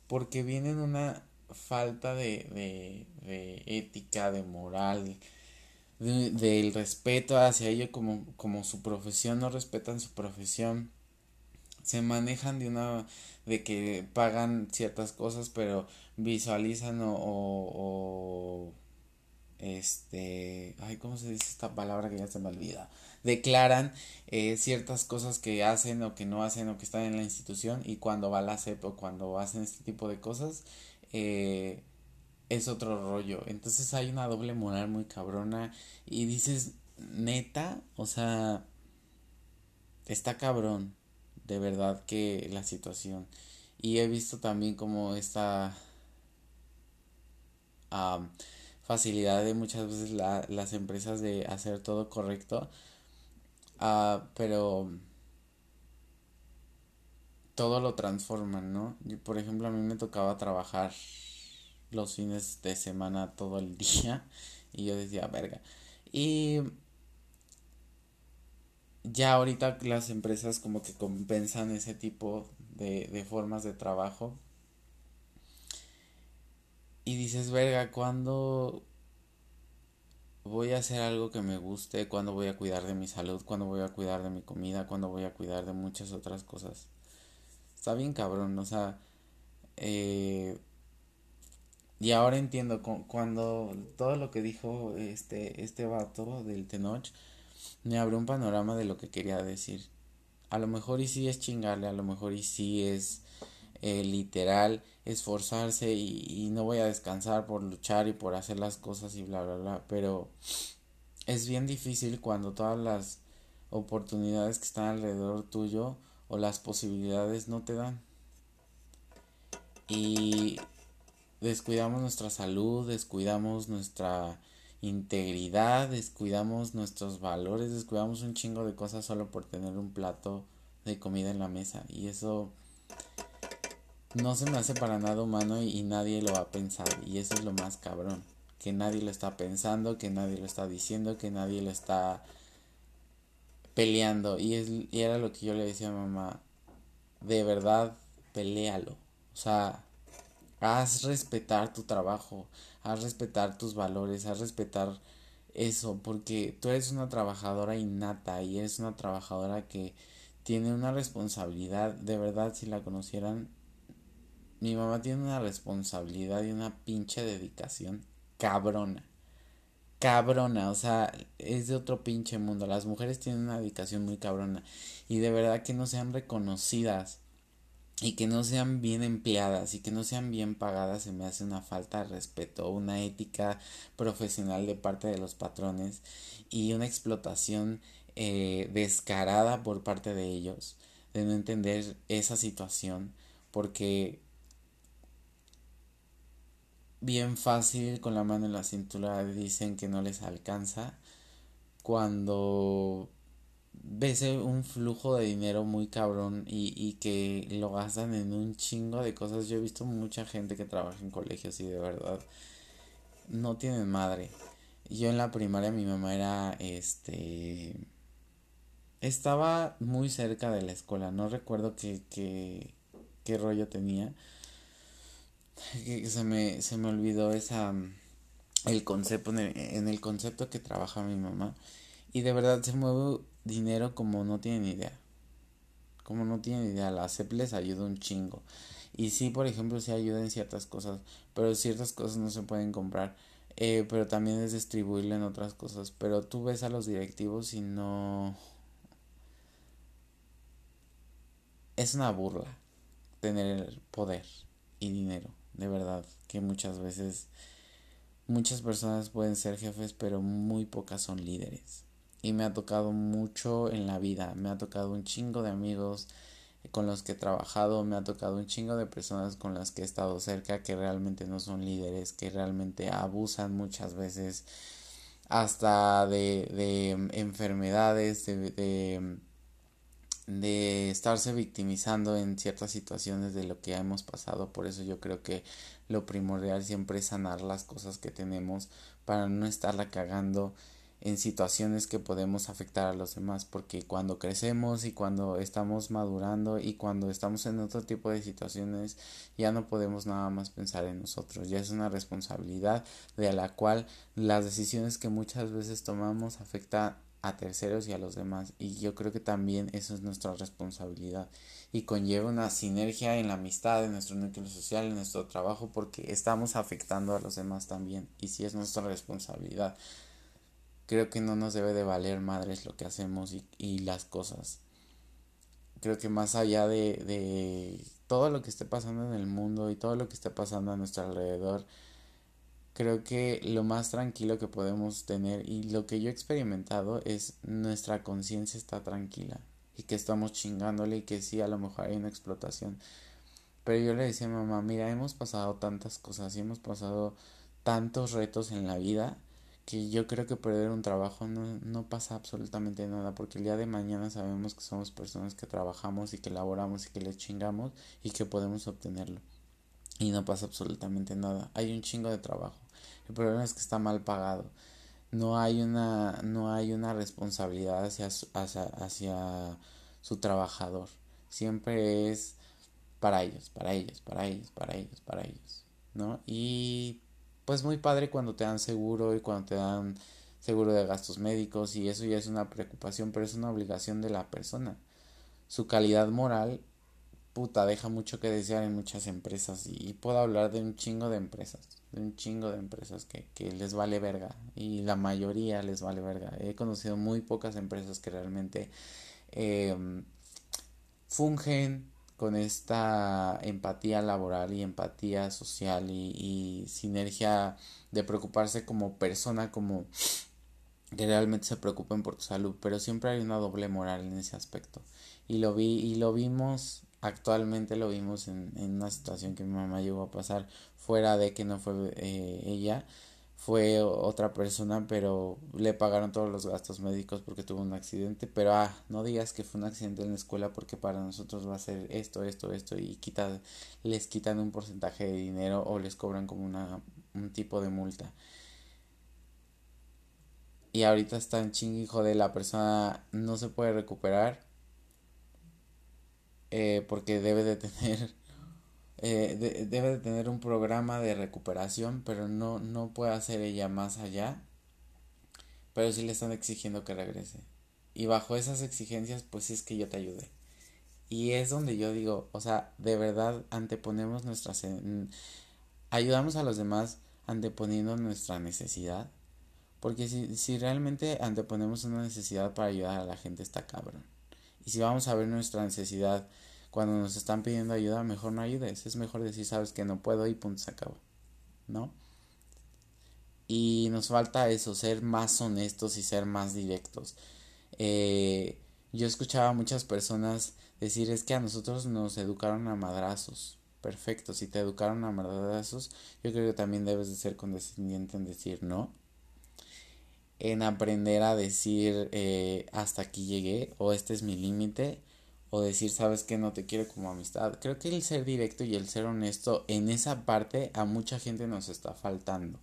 Porque vienen una falta de, de, de ética, de moral, del respeto hacia ellos como, como su profesión, no respetan su profesión se manejan de una de que pagan ciertas cosas pero visualizan o, o, este ay cómo se dice esta palabra que ya se me olvida declaran eh, ciertas cosas que hacen o que no hacen o que están en la institución y cuando va la CEP o cuando hacen este tipo de cosas eh, es otro rollo entonces hay una doble moral muy cabrona y dices neta o sea está cabrón de verdad que la situación. Y he visto también como esta facilidad de muchas veces la, las empresas de hacer todo correcto. Uh, pero todo lo transforman, ¿no? por ejemplo, a mí me tocaba trabajar los fines de semana todo el día y yo decía, verga. Y ya ahorita las empresas como que compensan ese tipo de, de formas de trabajo. Y dices, verga, ¿cuándo, voy a hacer algo que me guste, cuándo voy a cuidar de mi salud, cuándo voy a cuidar de mi comida, cuándo voy a cuidar de muchas otras cosas. Está bien cabrón, o sea, eh, y ahora entiendo cuando todo lo que dijo este, este vato del Tenoch me abrió un panorama de lo que quería decir. A lo mejor y sí es chingarle, a lo mejor y sí es eh, literal esforzarse y, y no voy a descansar por luchar y por hacer las cosas y bla bla bla. Pero es bien difícil cuando todas las oportunidades que están alrededor tuyo o las posibilidades no te dan. Y descuidamos nuestra salud, descuidamos nuestra integridad, descuidamos nuestros valores, descuidamos un chingo de cosas solo por tener un plato de comida en la mesa. Y eso no se me hace para nada humano y, nadie lo va a pensar. Y eso es lo más cabrón. Que nadie lo está pensando, que nadie lo está diciendo, que nadie lo está peleando. Y, es, y era lo que yo le decía a mamá. De verdad, pelealo. O sea, haz respetar tu trabajo, haz respetar tus valores, haz respetar eso, porque tú eres una trabajadora innata y eres una trabajadora que tiene una responsabilidad, de verdad, si la conocieran, mi mamá tiene una responsabilidad y una pinche dedicación cabrona. Cabrona, o sea, es de otro pinche mundo. Las mujeres tienen una dedicación muy cabrona y de verdad que no sean reconocidas y que no sean bien empleadas y que no sean bien pagadas se me hace una falta de respeto, una ética profesional de parte de los patrones y una explotación eh, descarada por parte de ellos de no entender esa situación porque bien fácil con la mano en la cintura dicen que no les alcanza cuando ves un flujo de dinero muy cabrón y, y que lo gastan en un chingo de cosas. Yo he visto mucha gente que trabaja en colegios y de verdad no tienen madre. Yo en la primaria mi mamá era este estaba muy cerca de la escuela, no recuerdo qué, qué, qué rollo tenía. Se me, se me olvidó esa el concepto en el, concepto que trabaja mi mamá y de verdad se mueve dinero como no tienen idea. Como no tienen idea, la CEP les ayuda un chingo. Y sí, por ejemplo, sí ayuda en ciertas cosas, pero ciertas cosas no se pueden comprar. Eh, pero también es distribuirle en otras cosas. Pero tú ves a los directivos y no... Es una burla tener poder y dinero, de verdad, que muchas veces muchas personas pueden ser jefes, pero muy pocas son líderes. Y me ha tocado mucho en la vida, me ha tocado un chingo de amigos con los que he trabajado, me ha tocado un chingo de personas con las que he estado cerca que realmente no son líderes, que realmente abusan muchas veces hasta de, de enfermedades, de, de, de estarse victimizando en ciertas situaciones de lo que hemos pasado. Por eso yo creo que lo primordial siempre es sanar las cosas que tenemos para no estarla cagando en situaciones que podemos afectar a los demás porque cuando crecemos y cuando estamos madurando y cuando estamos en otro tipo de situaciones ya no podemos nada más pensar en nosotros ya es una responsabilidad de la cual las decisiones que muchas veces tomamos afectan a terceros y a los demás. Y yo creo que también eso es nuestra responsabilidad. Y conlleva una sinergia en la amistad, en nuestro núcleo social, en nuestro trabajo porque estamos afectando a los demás también. Y si es nuestra responsabilidad. Creo que no nos debe de valer madres lo que hacemos y, y las cosas. Creo que más allá de, de todo lo que esté pasando en el mundo y todo lo que esté pasando a nuestro alrededor, creo que lo más tranquilo que podemos tener y lo que yo he experimentado es nuestra conciencia está tranquila y que estamos chingándole y que sí, a lo mejor hay una explotación. Pero yo le decía a mamá, mira, hemos pasado tantas cosas y hemos pasado tantos retos en la vida que yo creo que perder un trabajo no, no pasa absolutamente nada porque el día de mañana sabemos que somos personas que trabajamos y que laboramos y que le chingamos y que podemos obtenerlo y no pasa absolutamente nada. Hay un chingo de trabajo. El problema es que está mal pagado. No hay una no hay una responsabilidad hacia hacia, hacia su trabajador. Siempre es para ellos para ellos para ellos para ellos para ellos no y pues muy padre cuando te dan seguro y cuando te dan seguro de gastos médicos y eso ya es una preocupación, pero es una obligación de la persona. Su calidad moral, puta, deja mucho que desear en muchas empresas y, puedo hablar de un chingo de empresas, de un chingo de empresas que, que les vale verga y la mayoría les vale verga. He conocido muy pocas empresas que realmente eh, fungen con esta empatía laboral y empatía social y, sinergia de preocuparse como persona, como que realmente se preocupen por tu salud, pero siempre hay una doble moral en ese aspecto. Y lo vi, y lo vimos, actualmente lo vimos en, una situación que mi mamá llegó a pasar, fuera de que no fue eh, ella, fue otra persona, pero le pagaron todos los gastos médicos porque tuvo un accidente, pero ah, no digas que fue un accidente en la escuela porque para nosotros va a ser esto, esto, esto y quita, les quitan un porcentaje de dinero o les cobran como una, un tipo de multa. Y ahorita está en hijo de la persona no se puede recuperar eh, porque debe de tener eh, debe de tener un programa de recuperación, pero no, no puede hacer ella más allá. Pero sí le están exigiendo que regrese. Y bajo esas exigencias, pues es que yo te ayude. Y es donde yo digo, o sea, de verdad anteponemos nuestras... Ayudamos a los demás anteponiendo nuestra necesidad. Porque si, si realmente anteponemos una necesidad para ayudar a la gente, está cabrón. Y si vamos a ver nuestra necesidad cuando nos están pidiendo ayuda, mejor no ayudes. Es mejor decir, sabes que no puedo y punto, se acabó. ¿No? Y nos falta eso, ser más honestos y ser más directos. Eh, yo escuchaba a muchas personas decir, es que a nosotros nos educaron a madrazos. Perfecto, si te educaron a madrazos, yo creo que también debes de ser condescendiente en decir no. En aprender a decir, eh, hasta aquí llegué o este es mi límite o decir, sabes que no te quiero como amistad. Creo que el ser directo y el ser honesto en esa parte a mucha gente nos está faltando.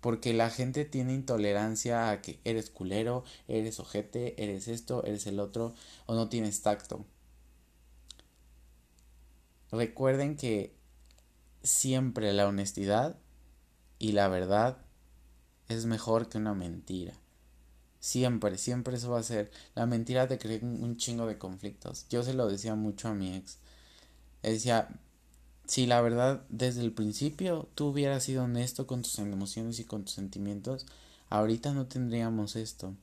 Porque la gente tiene intolerancia a que eres culero, eres ojete, eres esto, eres el otro, o no tienes tacto. Recuerden que siempre la honestidad y la verdad es mejor que una mentira. Siempre, siempre eso va a ser. La mentira te crea un chingo de conflictos. Yo se lo decía mucho a mi ex. decía, si la verdad desde el principio tú hubieras sido honesto con tus emociones y con tus sentimientos, ahorita no tendríamos esto.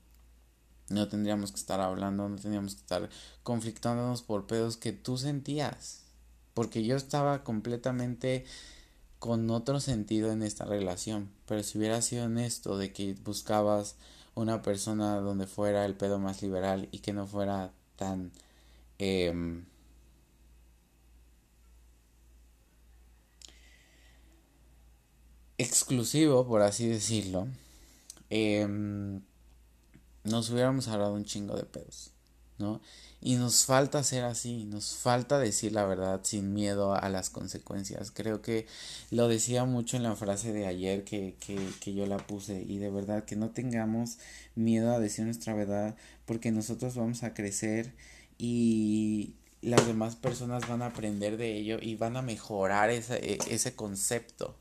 No tendríamos que estar hablando, no tendríamos que estar conflictándonos por pedos que tú sentías. Porque yo estaba completamente con otro sentido en esta relación. Pero si hubieras sido honesto de que buscabas una persona donde fuera el pedo más liberal y que no fuera tan eh, exclusivo, por así decirlo, eh, nos hubiéramos hablado un chingo de pedos, ¿no? Y nos falta ser así, nos falta decir la verdad sin miedo a las consecuencias. Creo que lo decía mucho en la frase de ayer que, que, que yo la puse y de verdad que no tengamos miedo a decir nuestra verdad porque nosotros vamos a crecer y las demás personas van a aprender de ello y van a mejorar ese, e, ese concepto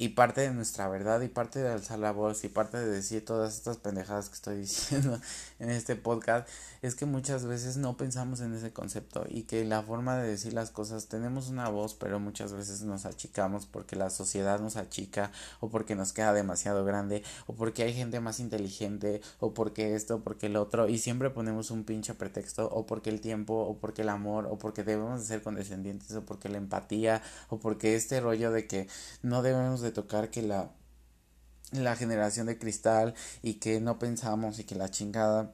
y parte de nuestra verdad y parte de alzar la voz y parte de decir todas estas pendejadas que estoy diciendo en este podcast es que muchas veces no pensamos en ese concepto y que la forma de decir las cosas tenemos una voz pero muchas veces nos achicamos porque la sociedad nos achica o porque nos queda demasiado grande o porque hay gente más inteligente o porque esto porque el otro y siempre ponemos un pinche pretexto o porque el tiempo o porque el amor o porque debemos de ser condescendientes o porque la empatía o porque este rollo de que no debemos de tocar que la, la generación de cristal y que no pensamos y que la chingada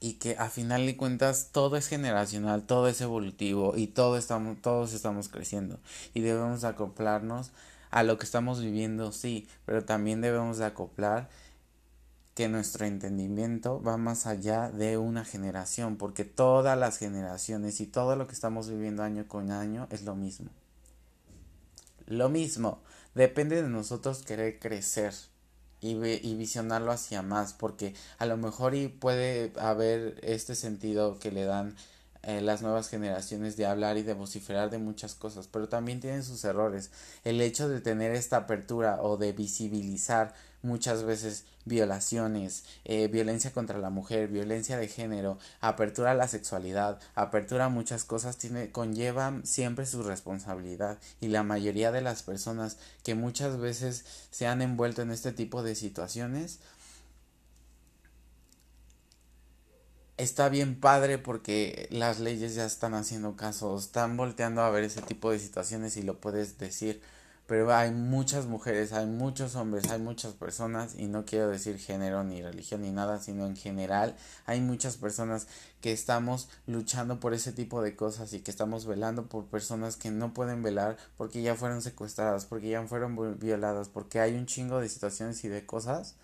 y que a final de cuentas todo es generacional, todo es evolutivo y todo estamos, todos estamos creciendo y debemos acoplarnos a lo que estamos viviendo, sí, pero también debemos de acoplar que nuestro entendimiento va más allá de una generación, porque todas las generaciones y todo lo que estamos viviendo año con año es lo mismo. Lo mismo. Depende de nosotros querer crecer y, y visionarlo hacia más, porque a lo mejor y puede haber este sentido que le dan eh, las nuevas generaciones de hablar y de vociferar de muchas cosas, pero también tienen sus errores. El hecho de tener esta apertura o de visibilizar muchas veces violaciones, eh, violencia contra la mujer, violencia de género, apertura a la sexualidad, apertura a muchas cosas, tiene, conlleva siempre su responsabilidad y la mayoría de las personas que muchas veces se han envuelto en este tipo de situaciones está bien padre porque las leyes ya están haciendo caso, están volteando a ver ese tipo de situaciones y lo puedes decir. Pero hay muchas mujeres, hay muchos hombres, hay muchas personas, y no quiero decir género ni religión ni nada, sino en general hay muchas personas que estamos luchando por ese tipo de cosas y que estamos velando por personas que no pueden velar porque ya fueron secuestradas, porque ya fueron violadas, porque hay un chingo de situaciones y de cosas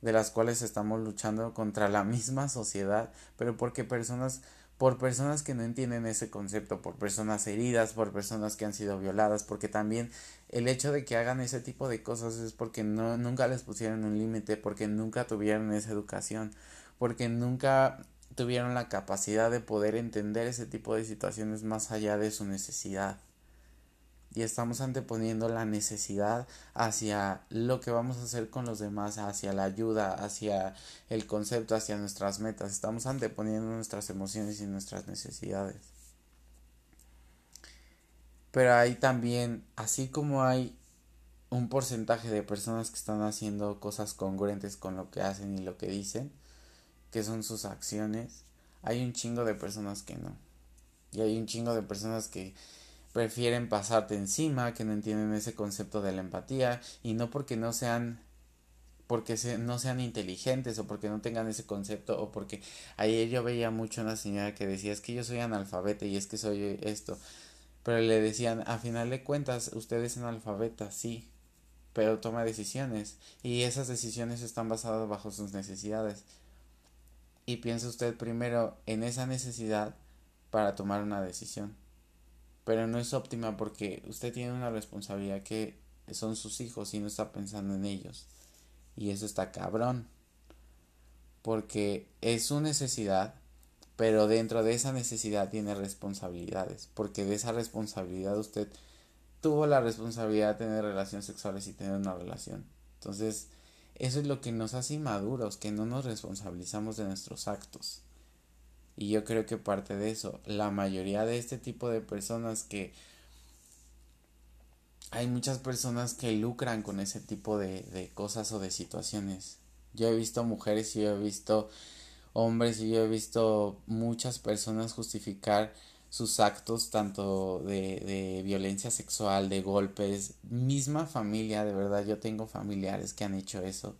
de las cuales estamos luchando contra la misma sociedad, pero porque personas, por personas que no entienden ese concepto, por personas heridas, por personas que han sido violadas, porque también el hecho de que hagan ese tipo de cosas es porque no, nunca les pusieron un límite, porque nunca tuvieron esa educación, porque nunca tuvieron la capacidad de poder entender ese tipo de situaciones más allá de su necesidad y estamos anteponiendo la necesidad hacia lo que vamos a hacer con los demás, hacia la ayuda, hacia el concepto, hacia nuestras metas. Estamos anteponiendo nuestras emociones y nuestras necesidades. Pero hay también, así como hay un porcentaje de personas que están haciendo cosas congruentes con lo que hacen y lo que dicen, que son sus acciones, hay un chingo de personas que no. Y hay un chingo de personas que prefieren pasarte encima, que no entienden ese concepto de la empatía y no porque no sean porque no sean inteligentes o porque no tengan ese concepto o porque ayer yo veía mucho una señora que decía es que yo soy analfabeta y es que soy esto pero le decían a final de cuentas usted es analfabeta sí pero toma decisiones y esas decisiones están basadas bajo sus necesidades y piensa usted primero en esa necesidad para tomar una decisión pero no es óptima porque usted tiene una responsabilidad que son sus hijos y no está pensando en ellos. Y eso está cabrón. Porque es su necesidad, pero dentro de esa necesidad tiene responsabilidades. Porque de esa responsabilidad usted tuvo la responsabilidad de tener relaciones sexuales y tener una relación. Entonces, eso es lo que nos hace inmaduros, que no nos responsabilizamos de nuestros actos. Y yo creo que parte de eso, la mayoría de este tipo de personas que hay muchas personas que lucran con ese tipo de, de cosas o de situaciones. Yo he visto mujeres y yo he visto hombres y yo he visto muchas personas justificar sus actos tanto de, de, violencia sexual, de golpes, misma familia, de verdad yo tengo familiares que han hecho eso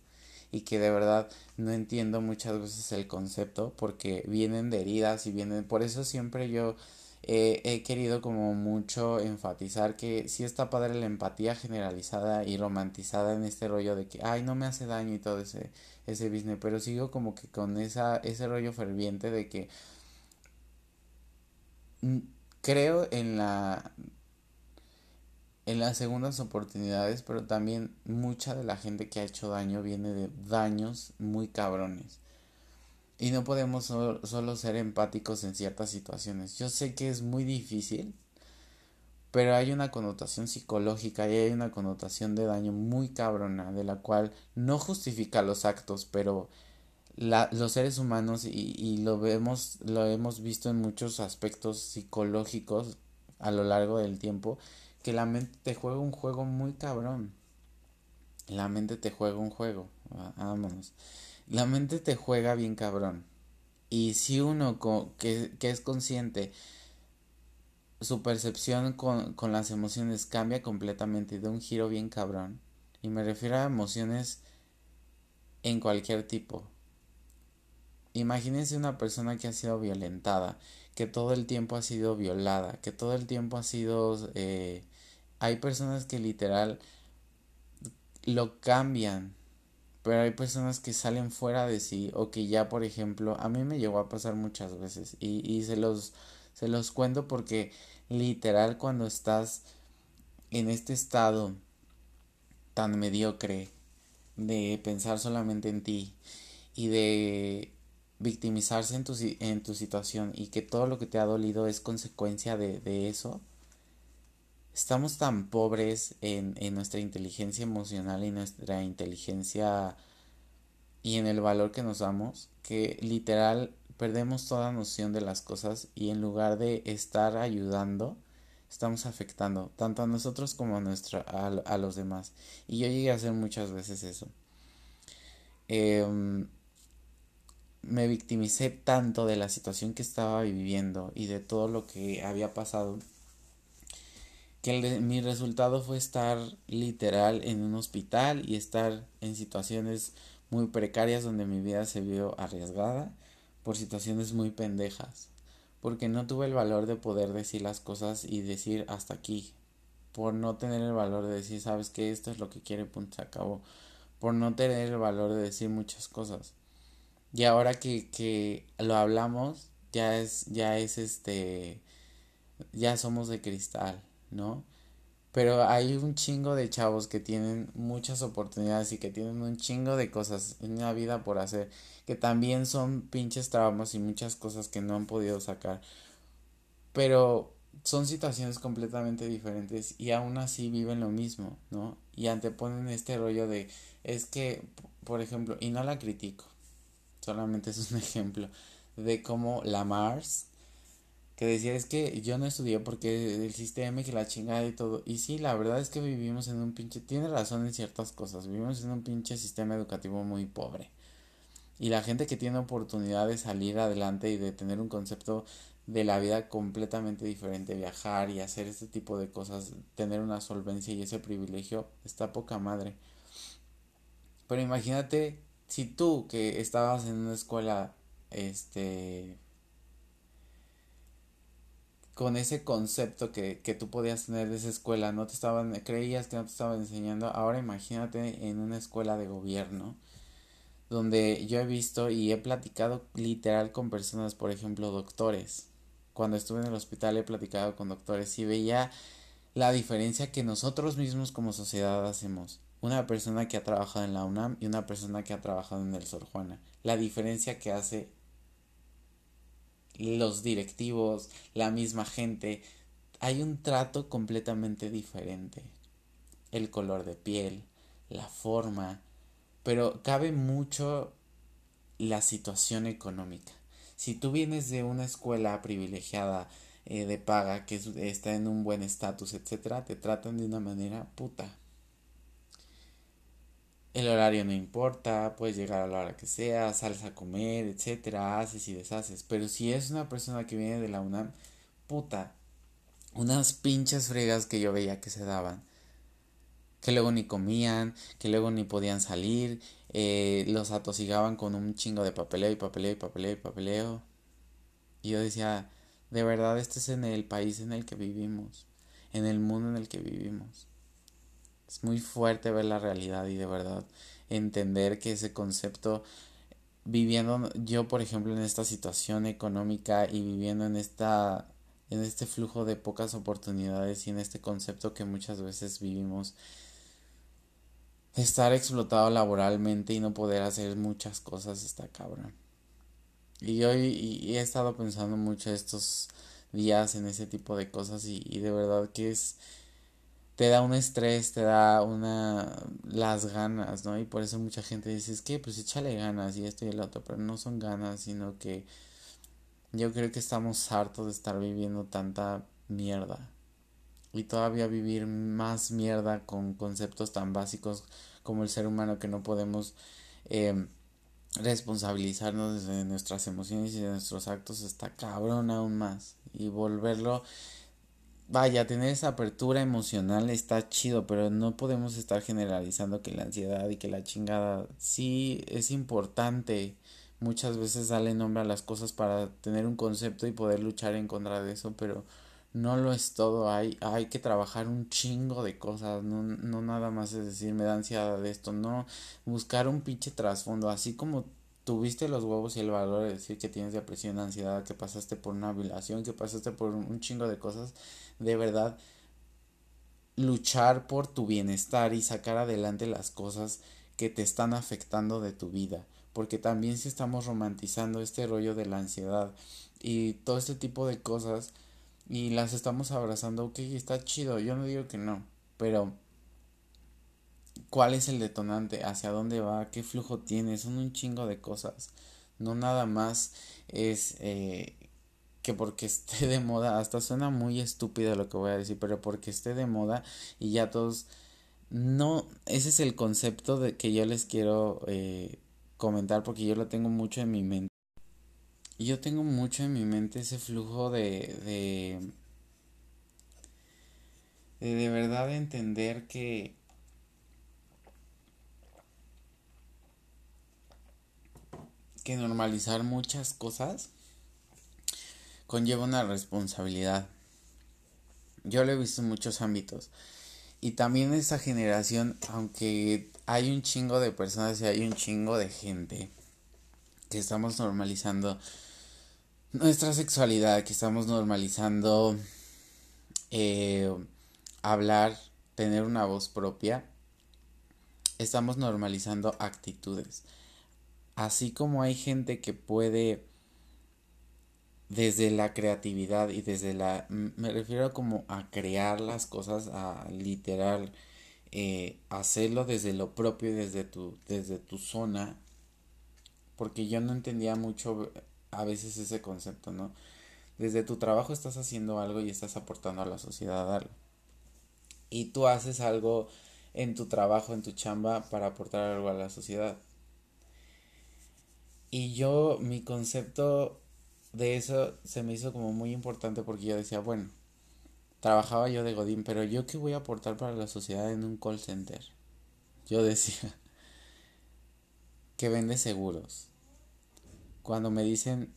y que de verdad no entiendo muchas veces el concepto porque vienen de heridas y vienen por eso siempre yo he querido como mucho enfatizar que sí está padre la empatía generalizada y romantizada en este rollo de que ay no me hace daño y todo ese ese business pero sigo como que con esa ese rollo ferviente de que creo en la en las segundas oportunidades, pero también mucha de la gente que ha hecho daño viene de daños muy cabrones. Y no podemos solo, ser empáticos en ciertas situaciones. Yo sé que es muy difícil, pero hay una connotación psicológica y hay una connotación de daño muy cabrona, de la cual no justifica los actos, pero los seres humanos, y, y lo vemos, lo hemos visto en muchos aspectos psicológicos a lo largo del tiempo, que la mente te juega un juego muy cabrón. La mente te juega un juego. Vámonos. La mente te juega bien cabrón. Y si uno que, que, es consciente, su percepción con, con las emociones cambia completamente y da un giro bien cabrón. Y me refiero a emociones en cualquier tipo. Imagínense una persona que ha sido violentada, que todo el tiempo ha sido violada, que todo el tiempo ha sido eh, hay personas que literal lo cambian, pero hay personas que salen fuera de sí o que ya, por ejemplo, a mí me llegó a pasar muchas veces y, y se los se los cuento porque literal cuando estás en este estado tan mediocre de pensar solamente en ti y de victimizarse en tu, en tu situación y que todo lo que te ha dolido es consecuencia de, de eso, estamos tan pobres en, en, nuestra inteligencia emocional y nuestra inteligencia y en el valor que nos damos que literal perdemos toda noción de las cosas y en lugar de estar ayudando estamos afectando tanto a nosotros como a, nuestra, a, los demás. Y yo llegué a hacer muchas veces eso. Em, me victimicé tanto de la situación que estaba viviendo y de todo lo que había pasado que mi resultado fue estar literal en un hospital y estar en situaciones muy precarias donde mi vida se vio arriesgada por situaciones muy pendejas, porque no tuve el valor de poder decir las cosas y decir hasta aquí, por no tener el valor de decir, sabes que esto es lo que quiere, punto, se acabó, por no tener el valor de decir muchas cosas. Y ahora que, que lo hablamos, ya es, ya es este, ya somos de cristal, ¿no? Pero hay un chingo de chavos que tienen muchas oportunidades y que tienen un chingo de cosas en la vida por hacer, que también son pinches traumas y muchas cosas que no han podido sacar. Pero son situaciones completamente diferentes y aún así viven lo mismo, ¿no? Y anteponen este rollo de, es que, por ejemplo, y no la critico, solamente es un ejemplo de cómo la Mars que decía es que yo no estudié porque el sistema y que la chingada y todo. Y sí, la verdad es que vivimos en un pinche, tiene razón en ciertas cosas, vivimos en un pinche sistema educativo muy pobre. Y la gente que tiene oportunidad de salir adelante y de tener un concepto de la vida completamente diferente, viajar y hacer este tipo de cosas, tener una solvencia y ese privilegio, está poca madre. Pero imagínate si tú que estabas en una escuela, este, con ese concepto que, que, tú podías tener de esa escuela, no te estaban, creías que no te estaban enseñando, ahora imagínate en una escuela de gobierno, donde yo he visto y he platicado literal con personas, por ejemplo, doctores. Cuando estuve en el hospital he platicado con doctores y veía la diferencia que nosotros mismos como sociedad hacemos. Una persona que ha trabajado en la UNAM y una persona que ha trabajado en el Sor Juana. La diferencia que hace los directivos, la misma gente, hay un trato completamente diferente. El color de piel, la forma, pero cabe mucho la situación económica. Si tú vienes de una escuela privilegiada eh, de paga que está en un buen estatus, etcétera, te tratan de una manera puta. El horario no importa, puedes llegar a la hora que sea, sales a comer, etcétera, haces y deshaces. Pero si es una persona que viene de la UNAM, puta, unas pinches fregas que yo veía que se daban. Que luego ni comían, que luego ni podían salir, eh, los atosigaban con un chingo de papeleo y papeleo y papeleo y papeleo. Y yo decía, de verdad este es en el país en el que vivimos, en el mundo en el que vivimos. Es muy fuerte ver la realidad y de verdad entender que ese concepto viviendo yo por ejemplo en esta situación económica y viviendo en esta en este flujo de pocas oportunidades y en este concepto que muchas veces vivimos estar explotado laboralmente y no poder hacer muchas cosas está cabrón. Y yo y, he estado pensando mucho estos días en ese tipo de cosas y, y de verdad que es te da un estrés, te da una las ganas, ¿no? Y por eso mucha gente dice, es que pues échale ganas y esto y el otro, pero no son ganas, sino que yo creo que estamos hartos de estar viviendo tanta mierda. Y todavía vivir más mierda con conceptos tan básicos como el ser humano que no podemos eh, responsabilizarnos de nuestras emociones y de nuestros actos está cabrón aún más. Y volverlo vaya, tener esa apertura emocional está chido, pero no podemos estar generalizando que la ansiedad y que la chingada sí es importante. Muchas veces darle nombre a las cosas para tener un concepto y poder luchar en contra de eso, pero no lo es todo. Hay, hay que trabajar un chingo de cosas. No, no nada más es decir, me da ansiedad de esto. No, buscar un pinche trasfondo. Así como tuviste los huevos y el valor de decir que tienes depresión, ansiedad, que pasaste por una violación, que pasaste por un chingo de cosas de verdad luchar por tu bienestar y sacar adelante las cosas que te están afectando de tu vida. porque también si estamos romantizando este rollo de la ansiedad y todo este tipo de cosas y las estamos abrazando, ok, está chido, yo no digo que no, pero ¿cuál es el detonante? ¿Hacia dónde va? ¿Qué flujo tiene? Son un chingo de cosas, no nada más es eh, que porque esté de moda, hasta suena muy estúpido lo que voy a decir, pero porque esté de moda y ya todos no, ese es el concepto de que yo les quiero eh, comentar porque yo lo tengo mucho en mi mente. Yo tengo mucho en mi mente ese flujo de, de, de, de verdad entender que que normalizar muchas cosas conlleva una responsabilidad. Yo lo he visto en muchos ámbitos. Y también esta generación, aunque hay un chingo de personas y hay un chingo de gente que estamos normalizando nuestra sexualidad, que estamos normalizando eh, hablar, tener una voz propia, estamos normalizando actitudes. Así como hay gente que puede desde la creatividad y desde la me refiero como a crear las cosas a literal eh, hacerlo desde lo propio desde tu desde tu zona porque yo no entendía mucho a veces ese concepto no desde tu trabajo estás haciendo algo y estás aportando a la sociedad algo y tú haces algo en tu trabajo en tu chamba para aportar algo a la sociedad. Y yo mi concepto de eso se me hizo como muy importante porque yo decía, bueno, trabajaba yo de Godín, pero yo qué voy a aportar para la sociedad en un call center. Yo decía que vende seguros. Cuando me dicen,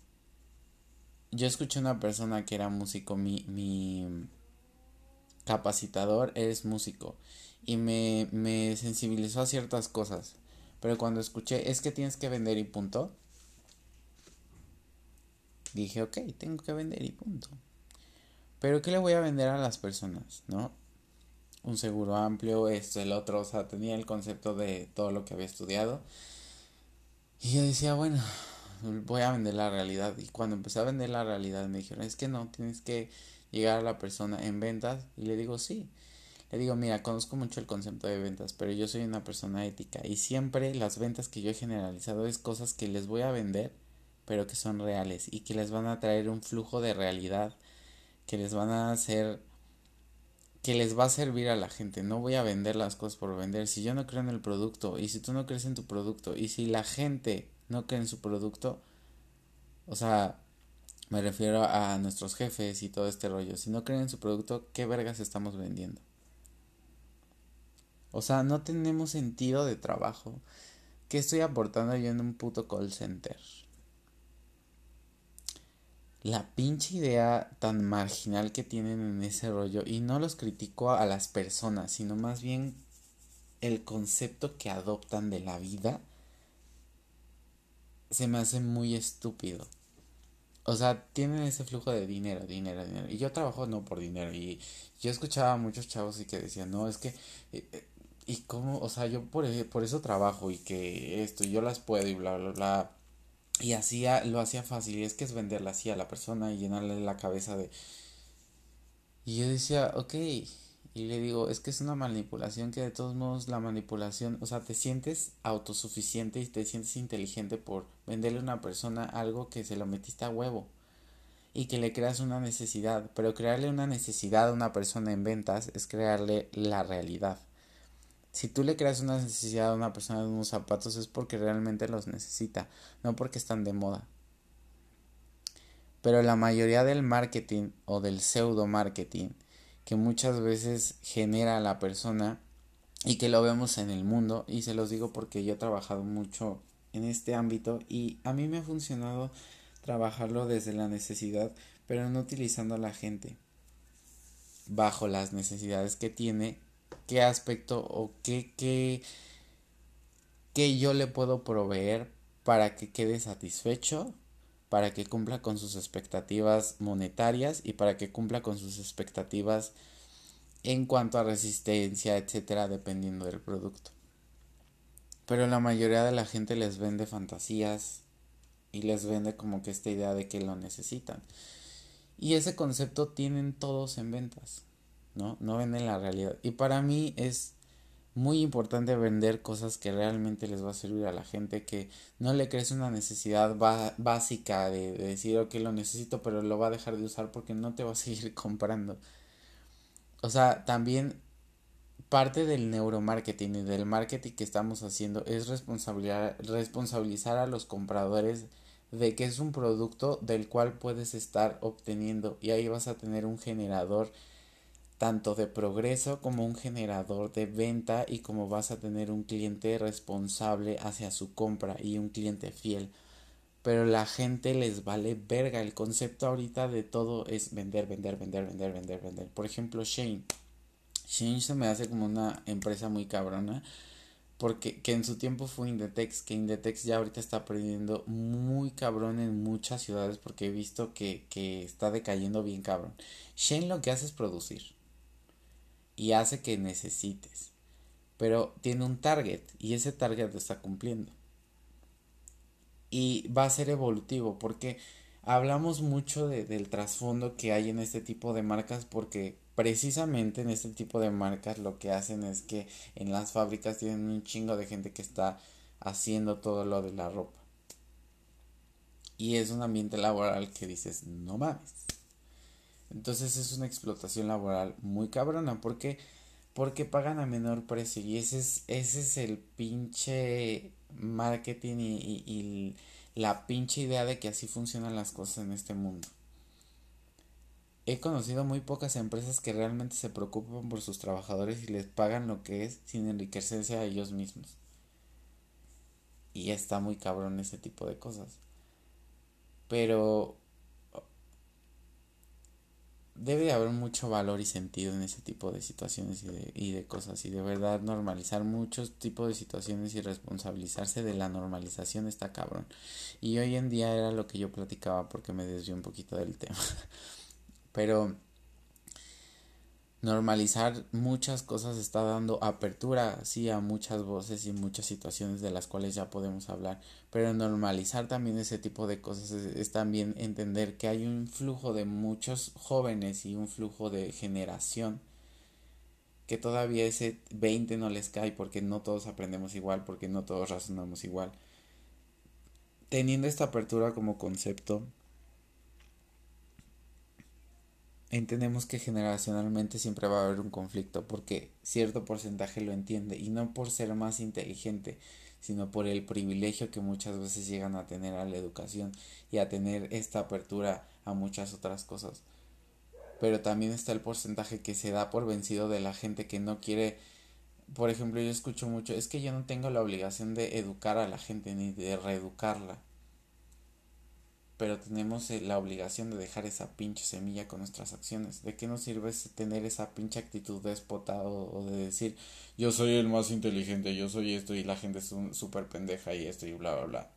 yo escuché una persona que era músico, mi, mi capacitador es músico y me, me sensibilizó a ciertas cosas. Pero cuando escuché, es que tienes que vender y punto, dije, ok, tengo que vender y punto. Pero ¿qué le voy a vender a las personas? ¿No? Un seguro amplio, esto, el otro, o sea, tenía el concepto de todo lo que había estudiado. Y yo decía, bueno, voy a vender la realidad. Y cuando empecé a vender la realidad me dijeron, es que no, tienes que llegar a la persona en ventas. Y le digo, sí. Le digo, mira, conozco mucho el concepto de ventas, pero yo soy una persona ética y siempre las ventas que yo he generalizado es cosas que les voy a vender pero que son reales y que les van a traer un flujo de realidad que les van a hacer que les va a servir a la gente. No voy a vender las cosas por vender. Si yo no creo en el producto y si tú no crees en tu producto y si la gente no cree en su producto, o sea, me refiero a nuestros jefes y todo este rollo. Si no creen en su producto, ¿qué vergas estamos vendiendo? O sea, no tenemos sentido de trabajo. ¿Qué estoy aportando yo en un puto call center? La pinche idea tan marginal que tienen en ese rollo y no los critico a las personas, sino más bien el concepto que adoptan de la vida se me hace muy estúpido. O sea, tienen ese flujo de dinero, dinero, dinero. Y yo trabajo no por dinero. Y yo escuchaba a muchos chavos y que decían, no, es que... Eh, eh, y cómo, o sea, yo por, eso trabajo y que esto, yo las puedo y bla, bla, bla. Y así lo hacía fácil. Y es que es venderla así a la persona y llenarle la cabeza de... Y yo decía, ok. Y le digo, es que es una manipulación que de todos modos la manipulación, o sea, te sientes autosuficiente y te sientes inteligente por venderle a una persona algo que se lo metiste a huevo y que le creas una necesidad. Pero crearle una necesidad a una persona en ventas es crearle la realidad. Si tú le creas una necesidad a una persona de unos zapatos es porque realmente los necesita, no porque están de moda. Pero la mayoría del marketing o del pseudo marketing que muchas veces genera la persona y que lo vemos en el mundo y se los digo porque yo he trabajado mucho en este ámbito y a mí me ha funcionado trabajarlo desde la necesidad pero no utilizando a la gente bajo las necesidades que tiene qué aspecto o qué, qué, qué yo le puedo proveer para que quede satisfecho, para que cumpla con sus expectativas monetarias y para que cumpla con sus expectativas en cuanto a resistencia, etcétera, dependiendo del producto. Pero la mayoría de la gente les vende fantasías y les vende como que esta idea de que lo necesitan. Y ese concepto tienen todos en ventas, ¿no? No venden la realidad. Y para mí es muy importante vender cosas que realmente les va a servir a la gente, que no le crees una necesidad básica de, de, decir, ok, lo necesito, pero lo va a dejar de usar porque no te va a seguir comprando. O sea, también parte del neuromarketing y del marketing que estamos haciendo es responsabilizar a los compradores de que es un producto del cual puedes estar obteniendo y ahí vas a tener un generador tanto de progreso como un generador de venta y como vas a tener un cliente responsable hacia su compra y un cliente fiel. Pero la gente les vale verga. El concepto ahorita de todo es vender, vender, vender, vender, vender, vender. Por ejemplo, Shane. Shane se me hace como una empresa muy cabrona. Porque que en su tiempo fue Indetex, que Indetex ya ahorita está perdiendo muy cabrón en muchas ciudades porque he visto que, que está decayendo bien cabrón. Shane lo que hace es producir y hace que necesites. Pero tiene un target y ese target lo está cumpliendo. Y va a ser evolutivo porque hablamos mucho de, del trasfondo que hay en este tipo de marcas porque precisamente en este tipo de marcas lo que hacen es que en las fábricas tienen un chingo de gente que está haciendo todo lo de la ropa. Y es un ambiente laboral que dices, no mames. Entonces es una explotación laboral muy cabrona. ¿Por qué? Porque pagan a menor precio. Y ese es, ese es el pinche marketing y, y la pinche idea de que así funcionan las cosas en este mundo. He conocido muy pocas empresas que realmente se preocupan por sus trabajadores y les pagan lo que es sin enriquecerse a ellos mismos. Y está muy cabrón ese tipo de cosas. Pero debe de haber mucho valor y sentido en ese tipo de situaciones y de, y de cosas y de verdad normalizar muchos tipos de situaciones y responsabilizarse de la normalización está cabrón. Y hoy en día era lo que yo platicaba porque me desvió un poquito del tema. Pero normalizar muchas cosas está dando apertura, sí, a muchas voces y muchas situaciones de las cuales ya podemos hablar, pero normalizar también ese tipo de cosas es, también entender que hay un flujo de muchos jóvenes y un flujo de generación que todavía ese 20 no les cae porque no todos aprendemos igual, porque no todos razonamos igual. Teniendo esta apertura como concepto, entendemos que generacionalmente siempre va a haber un conflicto porque cierto porcentaje lo entiende y no por ser más inteligente sino por el privilegio que muchas veces llegan a tener a la educación y a tener esta apertura a muchas otras cosas. Pero también está el porcentaje que se da por vencido de la gente que no quiere por ejemplo yo escucho mucho es que yo no tengo la obligación de educar a la gente ni de reeducarla pero tenemos eh, la obligación de dejar esa pinche semilla con nuestras acciones. ¿De qué nos sirve tener esa pinche actitud déspota o, de decir yo soy el más inteligente, yo soy esto y la gente es súper pendeja y esto y bla, bla, bla?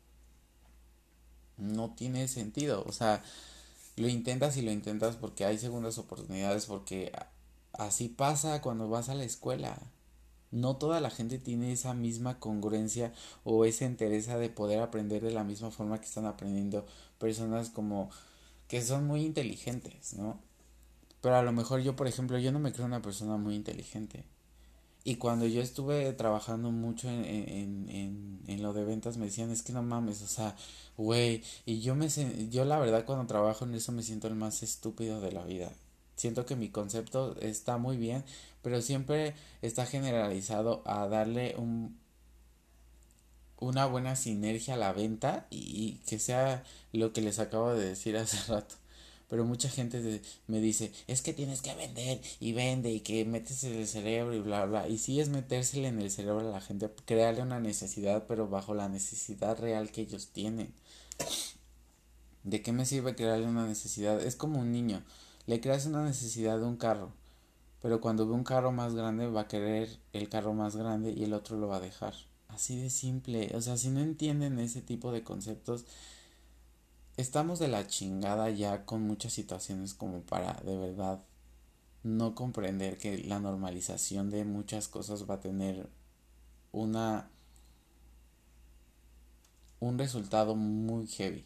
No tiene sentido, o sea, lo intentas y lo intentas porque hay segundas oportunidades, porque así pasa cuando vas a la escuela. No toda la gente tiene esa misma congruencia o esa entereza de poder aprender de la misma forma que están aprendiendo personas como que son muy inteligentes, ¿no? Pero a lo mejor yo, por ejemplo, yo no me creo una persona muy inteligente. Y cuando yo estuve trabajando mucho en, en, lo de ventas, me decían, es que no mames, o sea, güey, y yo me, yo la verdad cuando trabajo en eso me siento el más estúpido de la vida. Siento que mi concepto está muy bien, pero siempre está generalizado a darle un una buena sinergia a la venta y, que sea lo que les acabo de decir hace rato. Pero mucha gente me dice, es que tienes que vender y vende y que metes en el cerebro y bla, bla. Y si es metérsele en el cerebro a la gente, crearle una necesidad, pero bajo la necesidad real que ellos tienen. ¿De qué me sirve crearle una necesidad? Es como un niño. Le creas una necesidad de un carro. Pero cuando ve un carro más grande va a querer el carro más grande y el otro lo va a dejar. Así de simple. O sea, si no entienden ese tipo de conceptos, estamos de la chingada ya con muchas situaciones como para de verdad no comprender que la normalización de muchas cosas va a tener una un resultado muy heavy.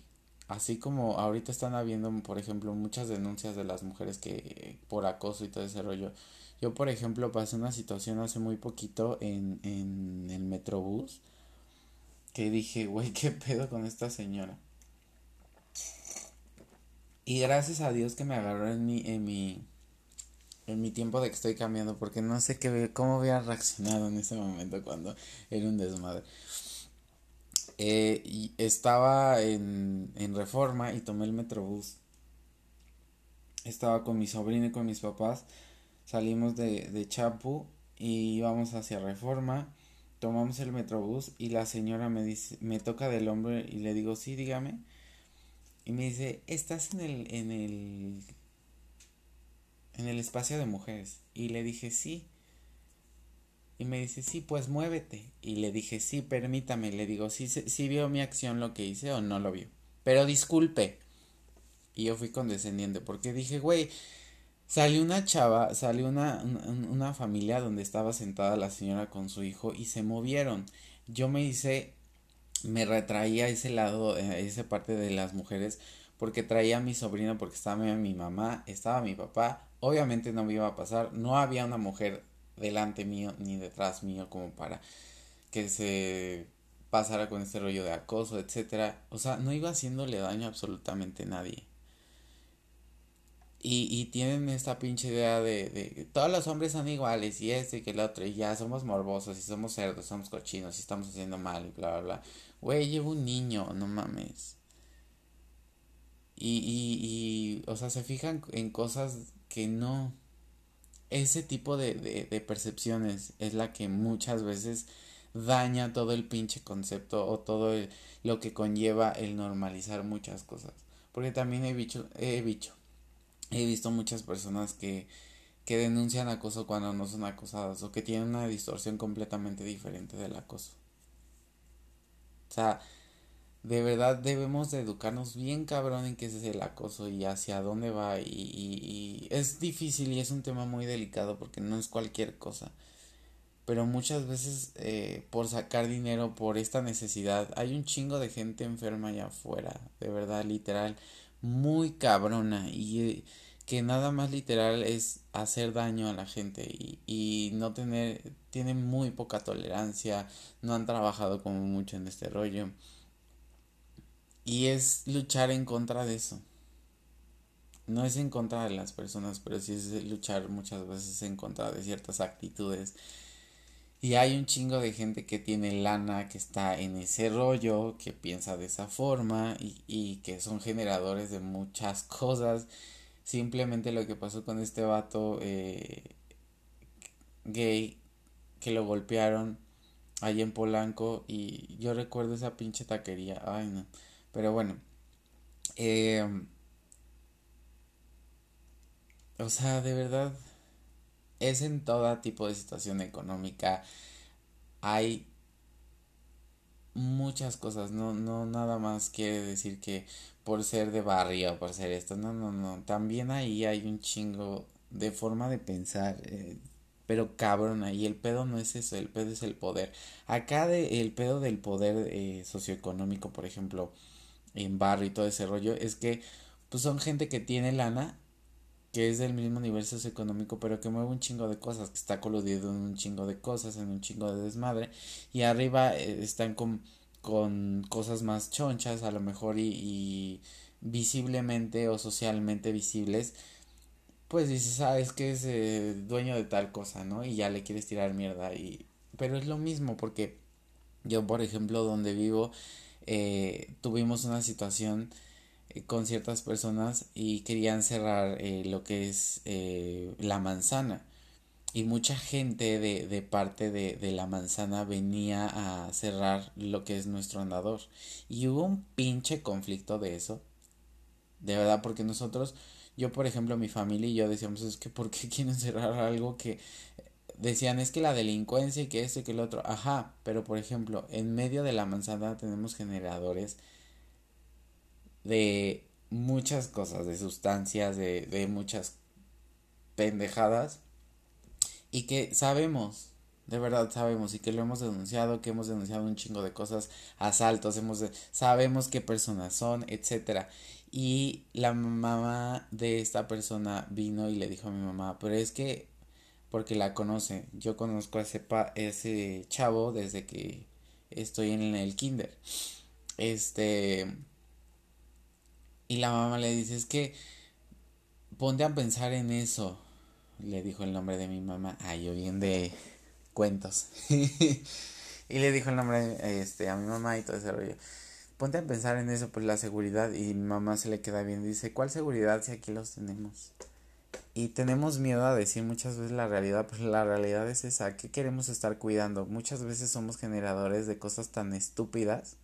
Así como ahorita están habiendo, por ejemplo, muchas denuncias de las mujeres que por acoso y todo ese rollo. Yo, por ejemplo, pasé una situación hace muy poquito en, en el Metrobús que dije, güey, ¿qué pedo con esta señora? Y gracias a Dios que me agarró en mi, en mi, en mi tiempo de que estoy cambiando, porque no sé qué, cómo hubiera reaccionado en ese momento cuando era un desmadre. Eh, y estaba en, en Reforma y tomé el Metrobús. Estaba con mi sobrino y con mis papás. Salimos de, de Chapu y íbamos hacia Reforma. Tomamos el Metrobús y la señora me dice, me toca del hombro y le digo, sí, dígame. Y me dice, estás en el, en el, en el espacio de mujeres. Y le dije, sí. Y me dice, sí, pues muévete. Y le dije, sí, permítame. Le digo, sí, sí vio mi acción lo que hice o no lo vio. Pero disculpe. Y yo fui condescendiente porque dije, güey, salió una chava, salió una, una, familia donde estaba sentada la señora con su hijo y se movieron. Yo me hice, me retraía ese lado, esa parte de las mujeres porque traía a mi sobrino, porque estaba mi mamá, estaba mi papá. Obviamente no me iba a pasar, no había una mujer delante mío ni detrás mío como para que se pasara con este rollo de acoso, etcétera. O sea, no iba haciéndole daño a absolutamente nadie. Y, y tienen esta pinche idea de, de todos los hombres son iguales y este y que el otro y ya somos morbosos y somos cerdos, somos cochinos y estamos haciendo mal y bla bla bla. Güey, llevo un niño, no mames. Y, y, y, o sea, se fijan en cosas que no, ese tipo de, de, percepciones es la que muchas veces daña todo el pinche concepto o todo lo que conlleva el normalizar muchas cosas. Porque también he visto, he visto, he visto muchas personas que, que denuncian acoso cuando no son acosadas o que tienen una distorsión completamente diferente del acoso. O sea, de verdad debemos de educarnos bien cabrón en qué es el acoso y hacia dónde va y, y, es difícil y es un tema muy delicado porque no es cualquier cosa. Pero muchas veces eh, por sacar dinero por esta necesidad hay un chingo de gente enferma allá afuera de verdad literal muy cabrona y eh, que nada más literal es hacer daño a la gente y, y no tener tienen muy poca tolerancia no han trabajado como mucho en este rollo y es luchar en contra de eso. No es en contra de las personas, pero sí es luchar muchas veces en contra de ciertas actitudes. Y hay un chingo de gente que tiene lana, que está en ese rollo, que piensa de esa forma y, que son generadores de muchas cosas. Simplemente lo que pasó con este vato eh, gay que lo golpearon ahí en Polanco y yo recuerdo esa pinche taquería. Ay, no. Pero bueno. Eh, o sea, de verdad. Es en todo tipo de situación económica. Hay muchas cosas. No, no nada más quiere decir que por ser de barrio, por ser esto. No, no, no. También ahí hay un chingo de forma de pensar. Eh, pero cabrón, ahí el pedo no es eso, el pedo es el poder. Acá de, el pedo del poder eh, socioeconómico, por ejemplo, en barrio y todo ese rollo, es que pues son gente que tiene lana, que es del mismo nivel socioeconómico, pero que mueve un chingo de cosas, que está coludido en un chingo de cosas, en un chingo de desmadre, y arriba eh, están con, con cosas más chonchas, a lo mejor, y, y visiblemente o socialmente visibles, pues dices, que es eh, dueño de tal cosa, ¿no? Y ya le quieres tirar mierda, y... pero es lo mismo, porque yo, por ejemplo, donde vivo, eh, tuvimos una situación eh, con ciertas personas y querían cerrar eh, lo que es la manzana. Y mucha gente de, de parte de, de, la manzana venía a cerrar lo que es nuestro andador. Y hubo un pinche conflicto de eso de verdad porque nosotros yo por ejemplo mi familia y yo decíamos es que por qué quieren cerrar algo que decían es que la delincuencia y que este y que el otro, ajá, pero por ejemplo, en medio de la manzana tenemos generadores de muchas cosas, de sustancias, de, de muchas pendejadas y que sabemos de verdad sabemos y que lo hemos denunciado, que hemos denunciado un chingo de cosas, asaltos, hemos sabemos qué personas son, etcétera. Y la mamá de esta persona vino y le dijo a mi mamá, pero es que porque la conoce, yo conozco a ese ese chavo desde que estoy en el kinder. Este y la mamá le dice, "Es que ponte a pensar en eso." Le dijo el nombre de mi mamá. Ay, yo bien de cuentos. y le dijo el nombre este, a mi mamá y todo ese rollo. Ponte a pensar en eso, pues la seguridad. Y mi mamá se le queda bien. Dice, ¿cuál seguridad si aquí los tenemos? Y tenemos miedo a decir muchas veces la realidad, pues la realidad es esa. ¿Qué queremos estar cuidando? Muchas veces somos generadores de cosas tan estúpidas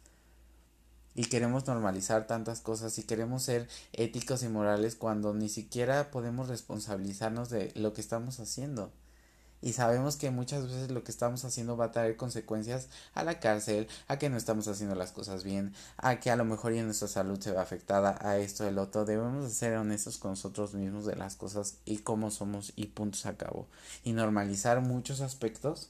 y queremos normalizar tantas cosas y queremos ser éticos y morales cuando ni siquiera podemos responsabilizarnos de lo que estamos haciendo y sabemos que muchas veces lo que estamos haciendo va a traer consecuencias a la cárcel, a que no estamos haciendo las cosas bien, a que a lo mejor ya nuestra salud se va afectada a esto, el otro. Debemos ser honestos con nosotros mismos de las cosas y cómo somos y puntos a cabo. Y normalizar muchos aspectos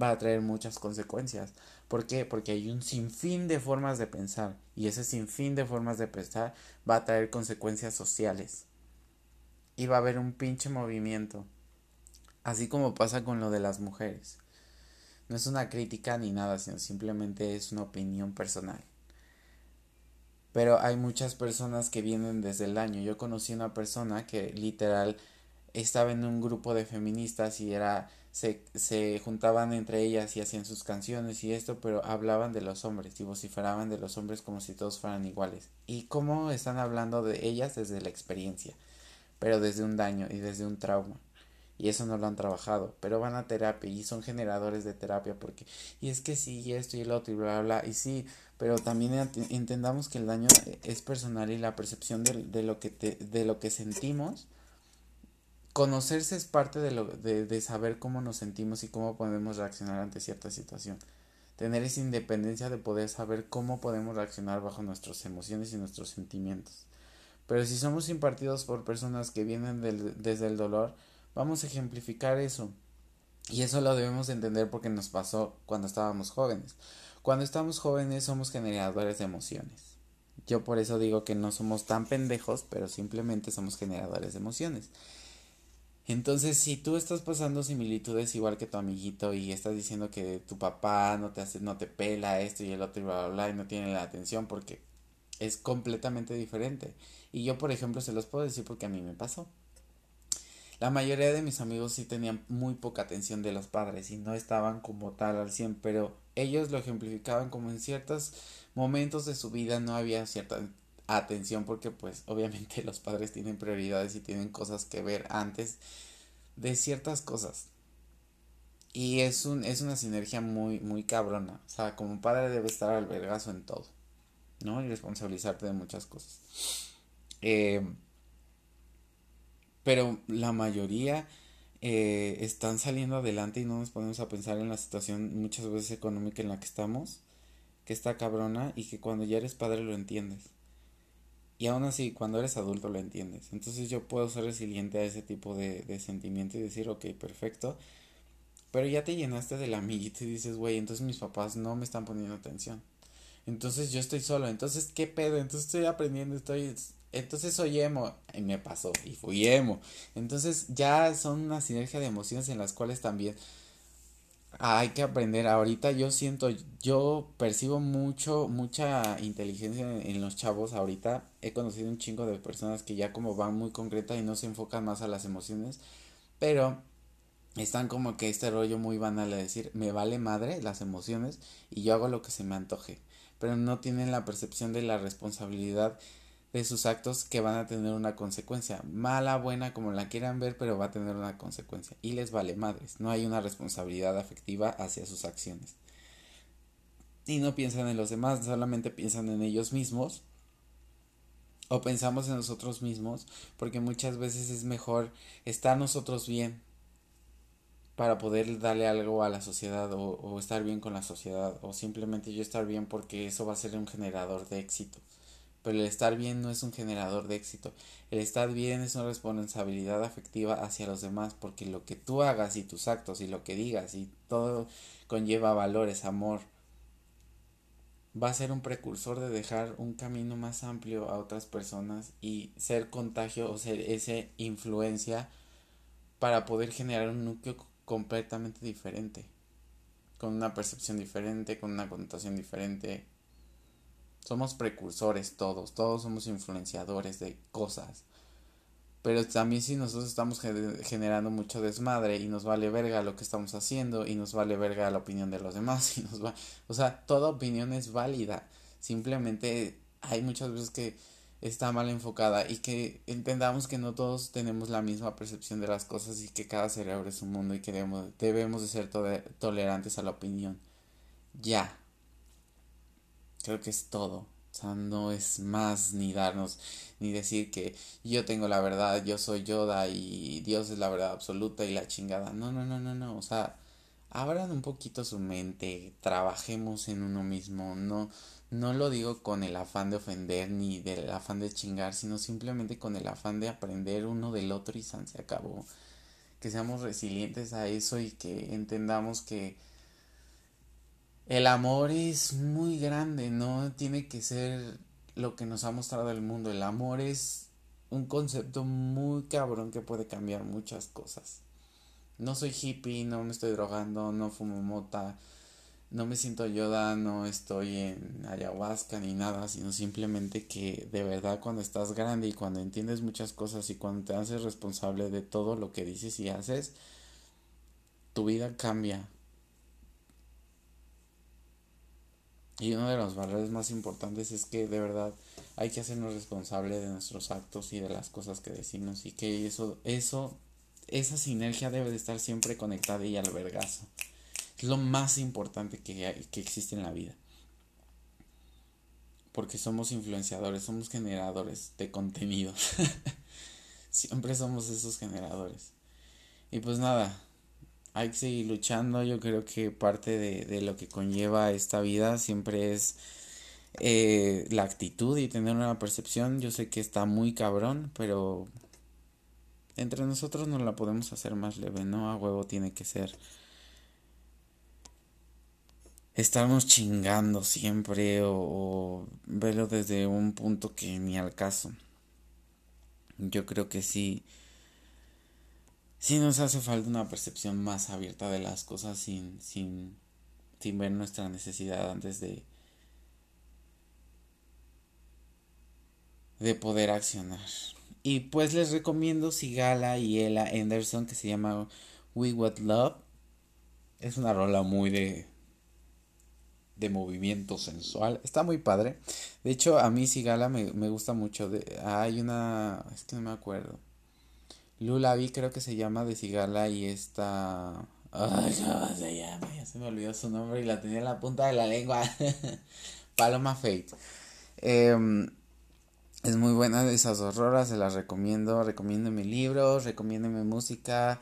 va a traer muchas consecuencias. ¿Por qué? Porque hay un sinfín de formas de pensar y ese sinfín de formas de pensar va a traer consecuencias sociales. Y va a haber un pinche movimiento Así como pasa con lo de las mujeres. No es una crítica ni nada, sino simplemente es una opinión personal. Pero hay muchas personas que vienen desde el año. Yo conocí una persona que literal estaba en un grupo de feministas y era se, se juntaban entre ellas y hacían sus canciones y esto, pero hablaban de los hombres y vociferaban de los hombres como si todos fueran iguales. Y cómo están hablando de ellas desde la experiencia, pero desde un daño y desde un trauma y eso no lo han trabajado, pero van a terapia y son generadores de terapia porque y es que sí, y esto y el otro y bla, bla, bla, y sí, pero también entendamos que el daño es personal y la percepción de, de lo que de lo que sentimos conocerse es parte de, lo, de, de saber cómo nos sentimos y cómo podemos reaccionar ante cierta situación. Tener esa independencia de poder saber cómo podemos reaccionar bajo nuestras emociones y nuestros sentimientos. Pero si somos impartidos por personas que vienen del, desde el dolor, Vamos a ejemplificar eso. Y eso lo debemos entender porque nos pasó cuando estábamos jóvenes. Cuando estamos jóvenes somos generadores de emociones. Yo por eso digo que no somos tan pendejos, pero simplemente somos generadores de emociones. Entonces, si tú estás pasando similitudes igual que tu amiguito y estás diciendo que tu papá no te hace, no te pela esto y el otro y bla, bla, bla y no tiene la atención porque es completamente diferente. Y yo, por ejemplo, se los puedo decir porque a mí me pasó. La mayoría de mis amigos sí tenían muy poca atención de los padres y no estaban como tal al 100, pero ellos lo ejemplificaban como en ciertos momentos de su vida no había cierta atención porque pues obviamente los padres tienen prioridades y tienen cosas que ver antes de ciertas cosas. Y es un es una sinergia muy muy cabrona, o sea, como padre debe estar al vergazo en todo, ¿no? Y responsabilizarte de muchas cosas. Eh, pero la mayoría eh, están saliendo adelante y no nos ponemos a pensar en la situación muchas veces económica en la que estamos, que está cabrona y que cuando ya eres padre lo entiendes. Y aún así, cuando eres adulto lo entiendes. Entonces yo puedo ser resiliente a ese tipo de, de sentimiento y decir, ok, perfecto. Pero ya te llenaste del amiguito y dices, güey, entonces mis papás no me están poniendo atención. Entonces yo estoy solo. Entonces, ¿qué pedo? Entonces estoy aprendiendo, estoy entonces soy emo y me pasó y fui emo. Entonces ya son una sinergia de emociones en las cuales también hay que aprender. Ahorita yo siento, yo percibo mucho, mucha inteligencia en, los chavos. Ahorita he conocido un chingo de personas que ya como van muy concretas y no se enfocan más a las emociones. Pero están como que este rollo muy banal de decir, me vale madre las emociones y yo hago lo que se me antoje. Pero no tienen la percepción de la responsabilidad de sus actos que van a tener una consecuencia, mala, buena, como la quieran ver, pero va a tener una consecuencia. Y les vale madres, no hay una responsabilidad afectiva hacia sus acciones. Y no piensan en los demás, solamente piensan en ellos mismos. O pensamos en nosotros mismos, porque muchas veces es mejor estar nosotros bien para poder darle algo a la sociedad o, o estar bien con la sociedad o simplemente yo estar bien porque eso va a ser un generador de éxito pero el estar bien no es un generador de éxito. El estar bien es una responsabilidad afectiva hacia los demás, porque lo que tú hagas y tus actos y lo que digas y todo conlleva valores, amor, va a ser un precursor de dejar un camino más amplio a otras personas y ser contagio o ser esa influencia para poder generar un núcleo completamente diferente, con una percepción diferente, con una connotación diferente. Somos precursores todos, todos somos influenciadores de cosas. Pero también si nosotros estamos generando mucho desmadre y nos vale verga lo que estamos haciendo y nos vale verga la opinión de los demás y nos va, o sea, toda opinión es válida. Simplemente hay muchas veces que está mal enfocada y que entendamos que no todos tenemos la misma percepción de las cosas y que cada cerebro es un mundo y que debemos, debemos de ser tolerantes a la opinión. Ya. Creo que es todo. O sea, no es más ni darnos, ni decir que yo tengo la verdad, yo soy Yoda y Dios es la verdad absoluta y la chingada. No, no, no, no, no. O sea, abran un poquito su mente, trabajemos en uno mismo, no, no lo digo con el afán de ofender ni del afán de chingar, sino simplemente con el afán de aprender uno del otro y se acabó. Que seamos resilientes a eso y que entendamos que el amor es muy grande, no tiene que ser lo que nos ha mostrado el mundo. El amor es un concepto muy cabrón que puede cambiar muchas cosas. No soy hippie, no me estoy drogando, no fumo mota, no me siento yoda, no estoy en ayahuasca ni nada, sino simplemente que de verdad cuando estás grande y cuando entiendes muchas cosas y cuando te haces responsable de todo lo que dices y haces, tu vida cambia Y uno de los valores más importantes es que de verdad hay que hacernos responsables de nuestros actos y de las cosas que decimos y que eso, eso, esa sinergia debe de estar siempre conectada y al vergazo. Es lo más importante que, que existe en la vida. Porque somos influenciadores, somos generadores de contenido. siempre somos esos generadores. Y pues nada, hay que seguir luchando. Yo creo que parte de, de lo que conlleva esta vida siempre es eh, la actitud y tener una percepción. Yo sé que está muy cabrón, pero entre nosotros nos la podemos hacer más leve, ¿no? A huevo tiene que ser. Estarnos chingando siempre o, o verlo desde un punto que ni al caso. Yo creo que sí sí nos hace falta una percepción más abierta de las cosas sin, sin, sin ver nuestra necesidad antes de, de poder accionar. Y pues les recomiendo Sigala y Ella Anderson que se llama We What Love. Es una rola muy de de movimiento sensual. Está muy padre. De hecho, a mí Sigala me, me gusta mucho. De, hay una... Es que no me acuerdo. Lula vi creo que se llama de Cigala y esta... Ay, ¿cómo se llama? Ya se me olvidó su nombre y la tenía en la punta de la lengua. Paloma Fate. Em, es muy buena de esas horroras, se las recomiendo. Recomiendo mi libro, recomiendo mi música.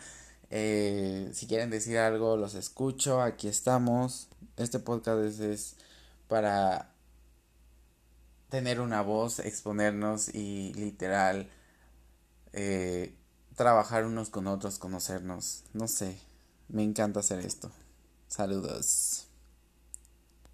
Eh, si quieren decir algo, los escucho. Aquí estamos. Este podcast es para tener una voz, exponernos y literal eh, trabajar unos con otros, conocernos. No sé, me encanta hacer esto. Saludos.